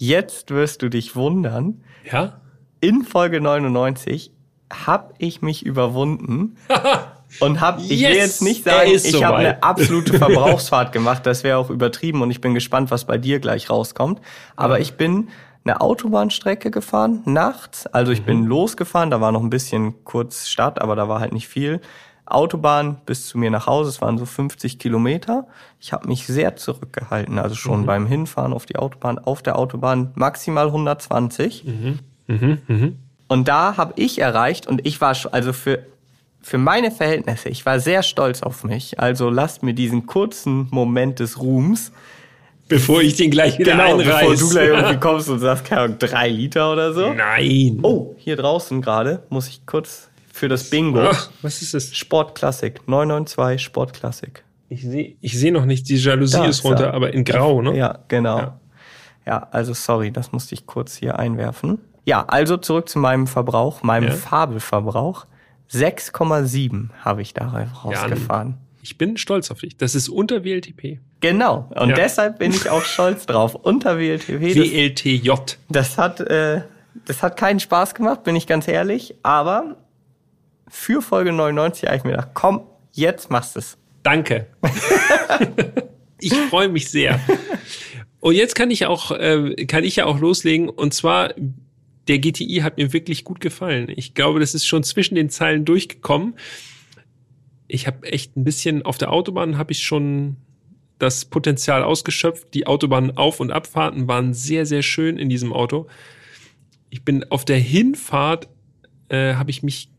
Jetzt wirst du dich wundern. Ja? In Folge 99 habe ich mich überwunden und habe, ich yes, will jetzt nicht sagen, ich habe eine absolute Verbrauchsfahrt gemacht, das wäre auch übertrieben und ich bin gespannt, was bei dir gleich rauskommt. Aber ja. ich bin eine Autobahnstrecke gefahren, nachts. Also ich mhm. bin losgefahren, da war noch ein bisschen kurz Stadt, aber da war halt nicht viel. Autobahn bis zu mir nach Hause, es waren so 50 Kilometer. Ich habe mich sehr zurückgehalten, also schon mhm. beim Hinfahren auf die Autobahn, auf der Autobahn maximal 120. Mhm. Mhm. Mhm. Und da habe ich erreicht und ich war also für für meine Verhältnisse, ich war sehr stolz auf mich. Also lasst mir diesen kurzen Moment des Ruhms. Bevor ich den gleich wieder genau, einreiß. bevor du gleich irgendwie kommst und sagst, keine Ahnung, drei Liter oder so. Nein. Oh, hier draußen gerade muss ich kurz für das Bingo. Ach, was ist das? Sportklassik. 992 Sportklassik. Ich sehe ich seh noch nicht, die Jalousie da, ist runter, da. aber in grau, ne? Ja, genau. Ja. ja. also sorry, das musste ich kurz hier einwerfen. Ja, also zurück zu meinem Verbrauch, meinem ja. Fabelverbrauch. 6,7 habe ich da rausgefahren. Ja, ich bin stolz auf dich. Das ist unter WLTP. Genau. Und ja. deshalb bin ich auch stolz drauf. Unter WLTP. WLTJ. Das, das hat, äh, das hat keinen Spaß gemacht, bin ich ganz ehrlich. Aber für Folge 99 habe ich mir gedacht, komm, jetzt machst du es. Danke. ich freue mich sehr. Und jetzt kann ich auch, äh, kann ich ja auch loslegen. Und zwar, der GTI hat mir wirklich gut gefallen. Ich glaube, das ist schon zwischen den Zeilen durchgekommen. Ich habe echt ein bisschen auf der Autobahn habe ich schon das Potenzial ausgeschöpft. Die Autobahn auf und abfahrten waren sehr sehr schön in diesem Auto. Ich bin auf der Hinfahrt äh, habe ich mich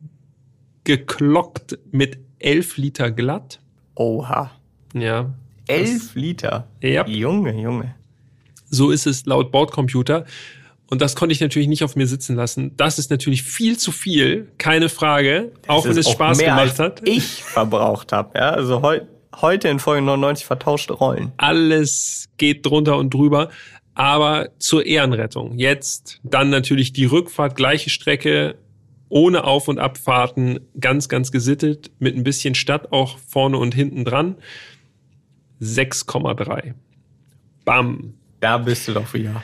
geklockt mit 11 Liter glatt. Oha. Ja. 11 Liter? Ja. Junge, Junge. So ist es laut Bordcomputer. Und das konnte ich natürlich nicht auf mir sitzen lassen. Das ist natürlich viel zu viel, keine Frage, das auch wenn es Spaß mehr, gemacht hat. ich verbraucht habe, ja, also heu heute in Folge 99 vertauschte Rollen. Alles geht drunter und drüber, aber zur Ehrenrettung. Jetzt dann natürlich die Rückfahrt, gleiche Strecke, ohne Auf- und Abfahrten, ganz, ganz gesittet, mit ein bisschen Stadt auch vorne und hinten dran. 6,3. Bam. Da bist du doch wieder.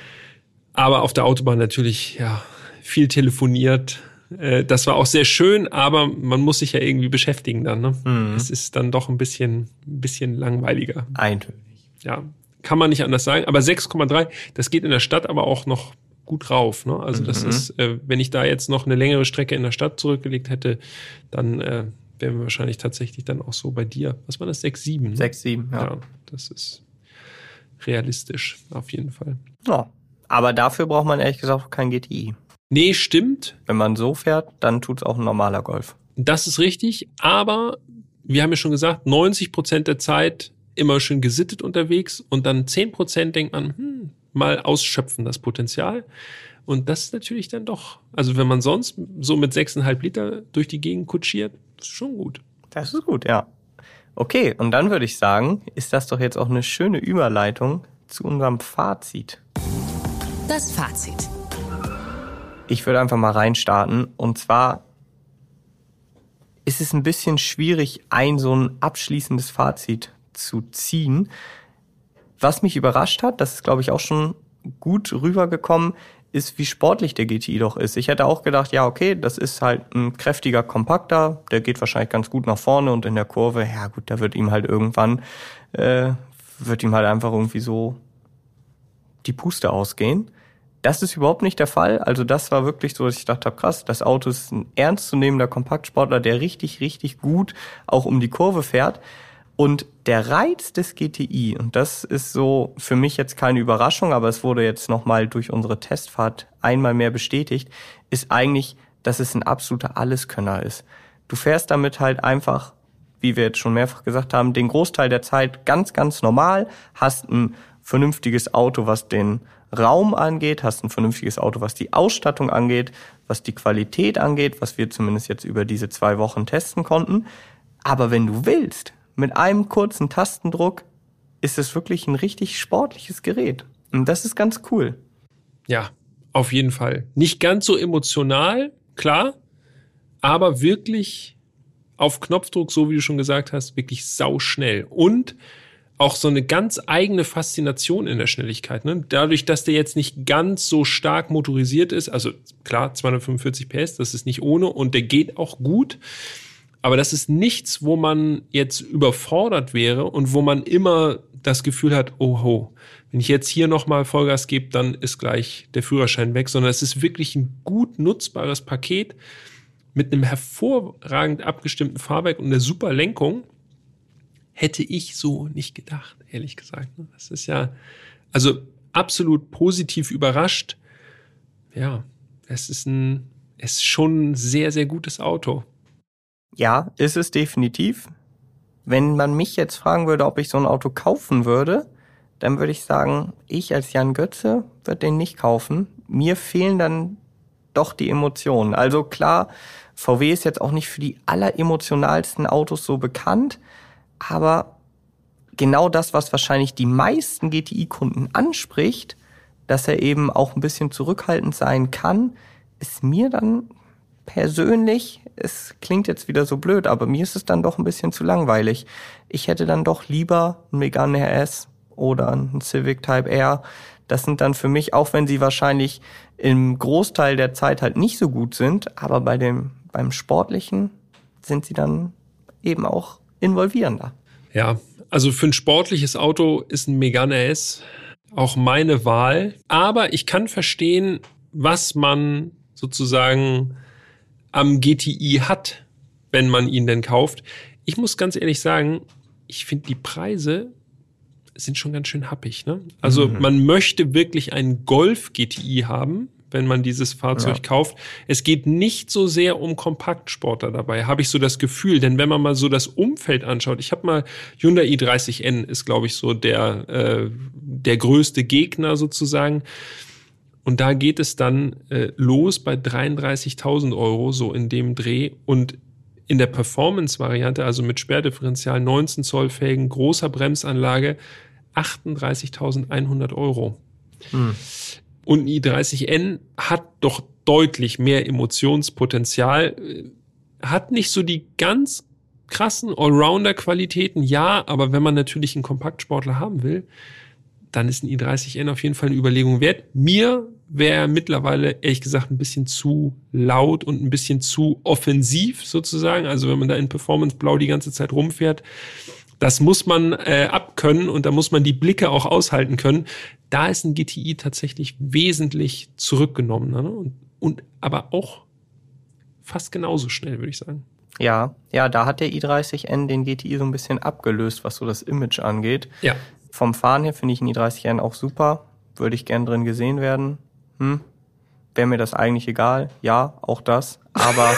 Aber auf der Autobahn natürlich, ja, viel telefoniert, Äh, das war auch sehr schön, aber man muss sich ja irgendwie beschäftigen dann. Ne? Mhm. Es ist dann doch ein bisschen, ein bisschen langweiliger. Eindeutig. Ja, kann man nicht anders sagen. Aber 6,3, das geht in der Stadt aber auch noch gut rauf. Ne? Also das mhm. ist, äh, wenn ich da jetzt noch eine längere Strecke in der Stadt zurückgelegt hätte, dann äh, wären wir wahrscheinlich tatsächlich dann auch so bei dir. Was war das? 6, 7? Ne? 6, 7, ja. ja. Das ist realistisch, auf jeden Fall. Ja, aber dafür braucht man ehrlich gesagt kein GTI. Nee, stimmt. Wenn man so fährt, dann tut's auch ein normaler Golf. Das ist richtig, aber wir haben ja schon gesagt, 90 Prozent der Zeit immer schön gesittet unterwegs und dann 10 Prozent denkt man, hm, mal ausschöpfen das Potenzial. Und das ist natürlich dann doch, also wenn man sonst so mit 6,5 Liter durch die Gegend kutschiert, ist schon gut. Das ist gut, ja. Okay, und dann würde ich sagen, ist das doch jetzt auch eine schöne Überleitung zu unserem Fazit. Das Fazit. Ich würde einfach mal reinstarten. Und zwar ist es ein bisschen schwierig, ein so ein abschließendes Fazit zu ziehen. Was mich überrascht hat, das ist glaube ich auch schon gut rübergekommen, ist, wie sportlich der GTI doch ist. Ich hätte auch gedacht, ja, okay, das ist halt ein kräftiger Kompakter, der geht wahrscheinlich ganz gut nach vorne und in der Kurve, ja gut, da wird ihm halt irgendwann, äh, wird ihm halt einfach irgendwie so die Puste ausgehen. Das ist überhaupt nicht der Fall. Also das war wirklich so, dass ich dachte, krass, das Auto ist ein ernstzunehmender Kompaktsportler, der richtig, richtig gut auch um die Kurve fährt. Und der Reiz des GTI, und das ist so für mich jetzt keine Überraschung, aber es wurde jetzt nochmal durch unsere Testfahrt einmal mehr bestätigt, ist eigentlich, dass es ein absoluter Alleskönner ist. Du fährst damit halt einfach, wie wir jetzt schon mehrfach gesagt haben, den Großteil der Zeit ganz, ganz normal, hast ein vernünftiges Auto, was den Raum angeht, hast ein vernünftiges Auto, was die Ausstattung angeht, was die Qualität angeht, was wir zumindest jetzt über diese zwei Wochen testen konnten. Aber wenn du willst, mit einem kurzen Tastendruck ist es wirklich ein richtig sportliches Gerät. Und das ist ganz cool. Ja, auf jeden Fall. Nicht ganz so emotional, klar, aber wirklich auf Knopfdruck, so wie du schon gesagt hast, wirklich sauschnell. Und auch so eine ganz eigene Faszination in der Schnelligkeit. Ne? Dadurch, dass der jetzt nicht ganz so stark motorisiert ist, also klar, 245 PS, das ist nicht ohne und der geht auch gut. Aber das ist nichts, wo man jetzt überfordert wäre und wo man immer das Gefühl hat, oh ho, wenn ich jetzt hier nochmal Vollgas gebe, dann ist gleich der Führerschein weg, sondern es ist wirklich ein gut nutzbares Paket mit einem hervorragend abgestimmten Fahrwerk und einer super Lenkung hätte ich so nicht gedacht, ehrlich gesagt. Ne? Das ist ja, also absolut positiv überrascht. Ja, es ist ein, es ist schon ein sehr, sehr gutes Auto. Ja, ist es definitiv. Wenn man mich jetzt fragen würde, ob ich so ein Auto kaufen würde, dann würde ich sagen, ich als Jan Götze würde den nicht kaufen. Mir fehlen dann doch die Emotionen. Also klar, VW ist jetzt auch nicht für die alleremotionalsten Autos so bekannt, aber genau das, was wahrscheinlich die meisten GTI-Kunden anspricht, dass er eben auch ein bisschen zurückhaltend sein kann, ist mir dann persönlich, es klingt jetzt wieder so blöd, aber mir ist es dann doch ein bisschen zu langweilig. Ich hätte dann doch lieber einen Megane RS oder einen Civic Type R. Das sind dann für mich, auch wenn sie wahrscheinlich im Großteil der Zeit halt nicht so gut sind, aber bei dem, beim Sportlichen sind sie dann eben auch involvierender. Ja, also für ein sportliches Auto ist ein Megane S auch meine Wahl. Aber ich kann verstehen, was man sozusagen am GTI hat, wenn man ihn denn kauft. Ich muss ganz ehrlich sagen, ich finde die Preise sind schon ganz schön happig. Ne? Also mhm. man möchte wirklich einen Golf GTI haben, wenn man dieses Fahrzeug ja. kauft. Es geht nicht so sehr um Kompaktsportler dabei, habe ich so das Gefühl. Denn wenn man mal so das Umfeld anschaut, ich habe mal Hyundai i30N ist, glaube ich, so der, äh, der größte Gegner sozusagen. Und da geht es dann äh, los bei 33.000 Euro, so in dem Dreh. Und in der Performance-Variante, also mit Sperrdifferenzial, 19 Zoll Felgen, großer Bremsanlage, 38.100 Euro. Hm. Und ein i30N hat doch deutlich mehr Emotionspotenzial, hat nicht so die ganz krassen Allrounder-Qualitäten, ja, aber wenn man natürlich einen Kompaktsportler haben will, dann ist ein i30N auf jeden Fall eine Überlegung wert. Mir wäre mittlerweile ehrlich gesagt ein bisschen zu laut und ein bisschen zu offensiv sozusagen. Also wenn man da in Performance Blau die ganze Zeit rumfährt, das muss man äh, abkönnen und da muss man die Blicke auch aushalten können. Da ist ein GTI tatsächlich wesentlich zurückgenommen ne? und, und aber auch fast genauso schnell, würde ich sagen. Ja, ja, da hat der i30N den GTI so ein bisschen abgelöst, was so das Image angeht. Ja. Vom Fahren her finde ich einen i30N auch super. Würde ich gern drin gesehen werden. Hm. Wäre mir das eigentlich egal. Ja, auch das. Aber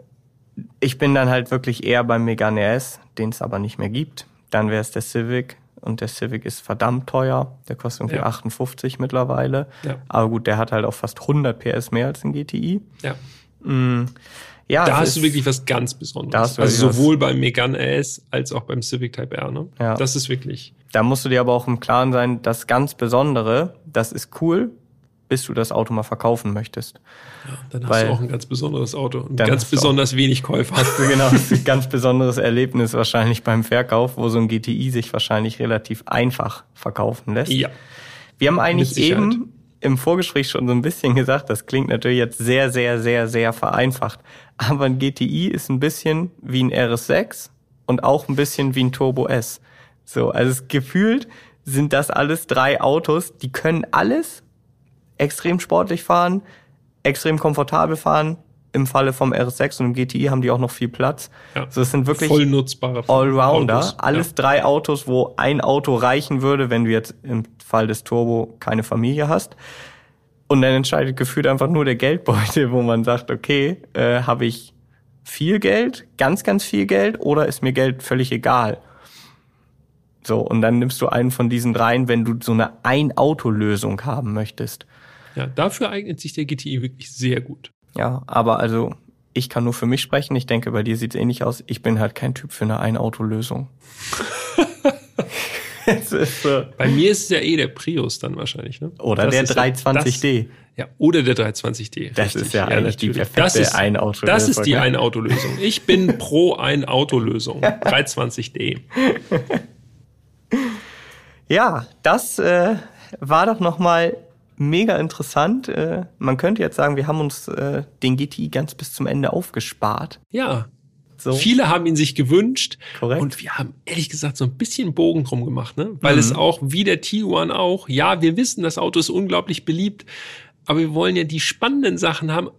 ich bin dann halt wirklich eher beim Megane S, den es aber nicht mehr gibt. Dann wäre es der Civic. Und der Civic ist verdammt teuer. Der kostet irgendwie Ja. 58 mittlerweile. Ja. Aber gut, der hat halt auch fast 100 PS mehr als ein GTI. Ja. Mm. Ja, Da hast ist- du wirklich was ganz Besonderes. Also sowohl beim Megane S als auch beim Civic Type R. Ne? Ja. Das ist wirklich. Da musst du dir aber auch im Klaren sein, das ganz Besondere, das ist cool, bis du das Auto mal verkaufen möchtest. Dann hast Weil- du auch ein ganz besonderes Auto und ganz du auch- besonders wenig Käufer. Hast du genau ein ganz besonderes Erlebnis wahrscheinlich beim Verkauf, wo so ein GTI sich wahrscheinlich relativ einfach verkaufen lässt. ja. Wir haben eigentlich eben im Vorgespräch schon so ein bisschen gesagt, das klingt natürlich jetzt sehr, sehr, sehr, sehr vereinfacht. Aber ein GTI ist ein bisschen wie ein RS6 und auch ein bisschen wie ein Turbo S. So, also es gefühlt sind das alles drei Autos, die können alles extrem sportlich fahren, extrem komfortabel fahren. Im Falle vom RS6 und im GTI haben die auch noch viel Platz. Ja. So, es sind wirklich Voll nutzbare Allrounder. Autos. Alles drei Autos, wo ein Auto reichen würde, wenn du jetzt im Fall des Turbo keine Familie hast. Und dann entscheidet gefühlt einfach nur der Geldbeutel, wo man sagt, okay, äh, habe ich viel Geld, ganz, ganz viel Geld oder ist mir Geld völlig egal? So, und dann nimmst du einen von diesen dreien, wenn du so eine Ein-Auto-Lösung haben möchtest. Ja, dafür eignet sich der GTI wirklich sehr gut. Ja, aber also ich kann nur für mich sprechen. Ich denke, bei dir sieht's ähnlich aus. Ich bin halt kein Typ für eine Ein-Auto-Lösung. Es so. Bei mir ist es ja eh der Prius dann wahrscheinlich. Ne? Oder Das der ist ja 320D. Das, ja, oder der 320D. Das ist ja eigentlich die natürlich. perfekte das ist, Ein-Auto-Lösung, Das ist die? Ein-Auto-Lösung. Ich bin pro Ein-Auto-Lösung. 320D. Ja, das äh, war doch nochmal mega interessant. Äh, man könnte jetzt sagen, wir haben uns äh, den GTI ganz bis zum Ende aufgespart. Ja. So. Viele haben ihn sich gewünscht. Korrekt. Und wir haben ehrlich gesagt so ein bisschen Bogen drum gemacht, ne? Weil Mhm. es auch wie der Tiguan auch, ja, wir wissen, das Auto ist unglaublich beliebt, aber wir wollen ja die spannenden Sachen haben.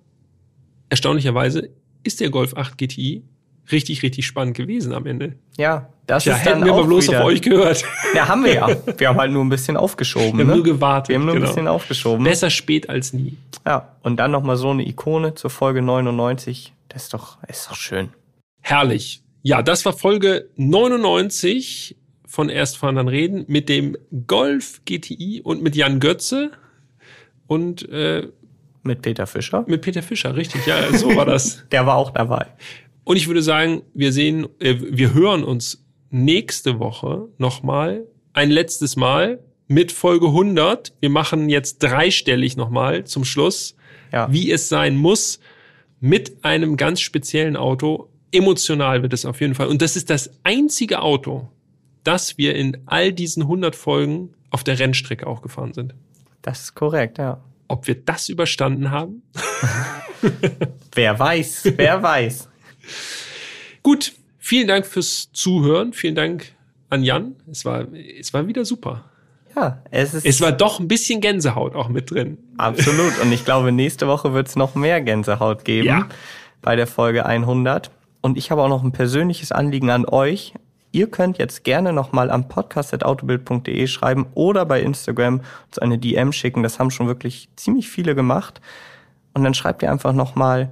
Erstaunlicherweise ist der Golf 8 GTI richtig, richtig spannend gewesen am Ende. Ja, das Ja, ist dann hätten wir auch mal bloß wieder, auf euch gehört. Ja, haben wir ja. Wir haben halt nur ein bisschen aufgeschoben. Wir haben ne? nur gewartet, Wir haben nur ein genau. bisschen aufgeschoben. Besser spät als nie. Ja, und dann nochmal so eine Ikone zur Folge 99. Das ist doch, ist doch schön. Herrlich. Ja, das war Folge 99 von Erstfahren dann reden mit dem Golf GTI und mit Jan Götze und äh, Mit Peter Fischer. mit Peter Fischer, richtig. Ja, so war das. Der war auch dabei. Und ich würde sagen, wir sehen, äh, wir hören uns nächste Woche nochmal, ein letztes Mal mit Folge 100. Wir machen jetzt dreistellig nochmal zum Schluss, Ja. wie es sein muss, mit einem ganz speziellen Auto. Emotional wird es auf jeden Fall. Und das ist das einzige Auto, das wir in all diesen 100 Folgen auf der Rennstrecke auch gefahren sind. Das ist korrekt, ja. Ob wir das überstanden haben? Wer weiß, wer weiß. Gut, vielen Dank fürs Zuhören. Vielen Dank an Jan. Es war, es war wieder super. Ja, es ist Es war doch ein bisschen Gänsehaut auch mit drin. absolut. Und ich glaube, nächste Woche wird es noch mehr Gänsehaut geben Ja. bei der Folge 100. Und ich habe auch noch ein persönliches Anliegen an euch. Ihr könnt jetzt gerne nochmal am podcast.autobild.de schreiben oder bei Instagram uns eine DM schicken. Das haben schon wirklich ziemlich viele gemacht. Und dann schreibt ihr einfach nochmal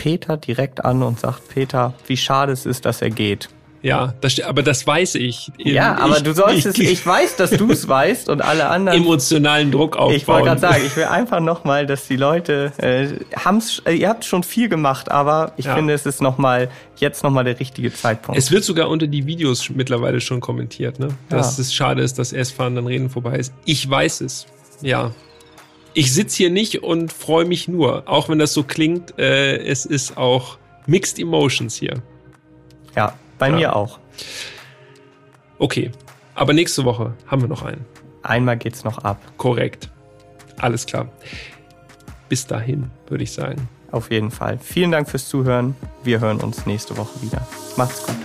Peter direkt an und sagt, Peter, wie schade es ist, dass er geht. Ja, das, aber das weiß ich. Ja, aber ich, du sollst es, ich weiß, dass du es weißt und alle anderen. emotionalen Druck aufbauen. Ich wollte gerade sagen, ich will einfach nochmal, dass die Leute äh, haben's, äh, ihr habt schon viel gemacht, aber ich Ja. finde, es ist noch mal jetzt nochmal der richtige Zeitpunkt. Es wird sogar unter die Videos mittlerweile schon kommentiert, ne? Dass Ja. es schade ist, dass S-Fahren dann Reden vorbei ist. Ich weiß es. Ja. Ich sitz hier nicht und freue mich nur. Auch wenn das so klingt, äh, es ist auch Mixed Emotions hier. ja, bei Ja. mir auch. Okay. Aber nächste Woche haben wir noch einen. einmal geht's noch ab. Korrekt. Alles klar. Bis dahin, würde ich sagen. Auf jeden Fall. Vielen Dank fürs Zuhören. Wir hören uns nächste Woche wieder. Macht's gut.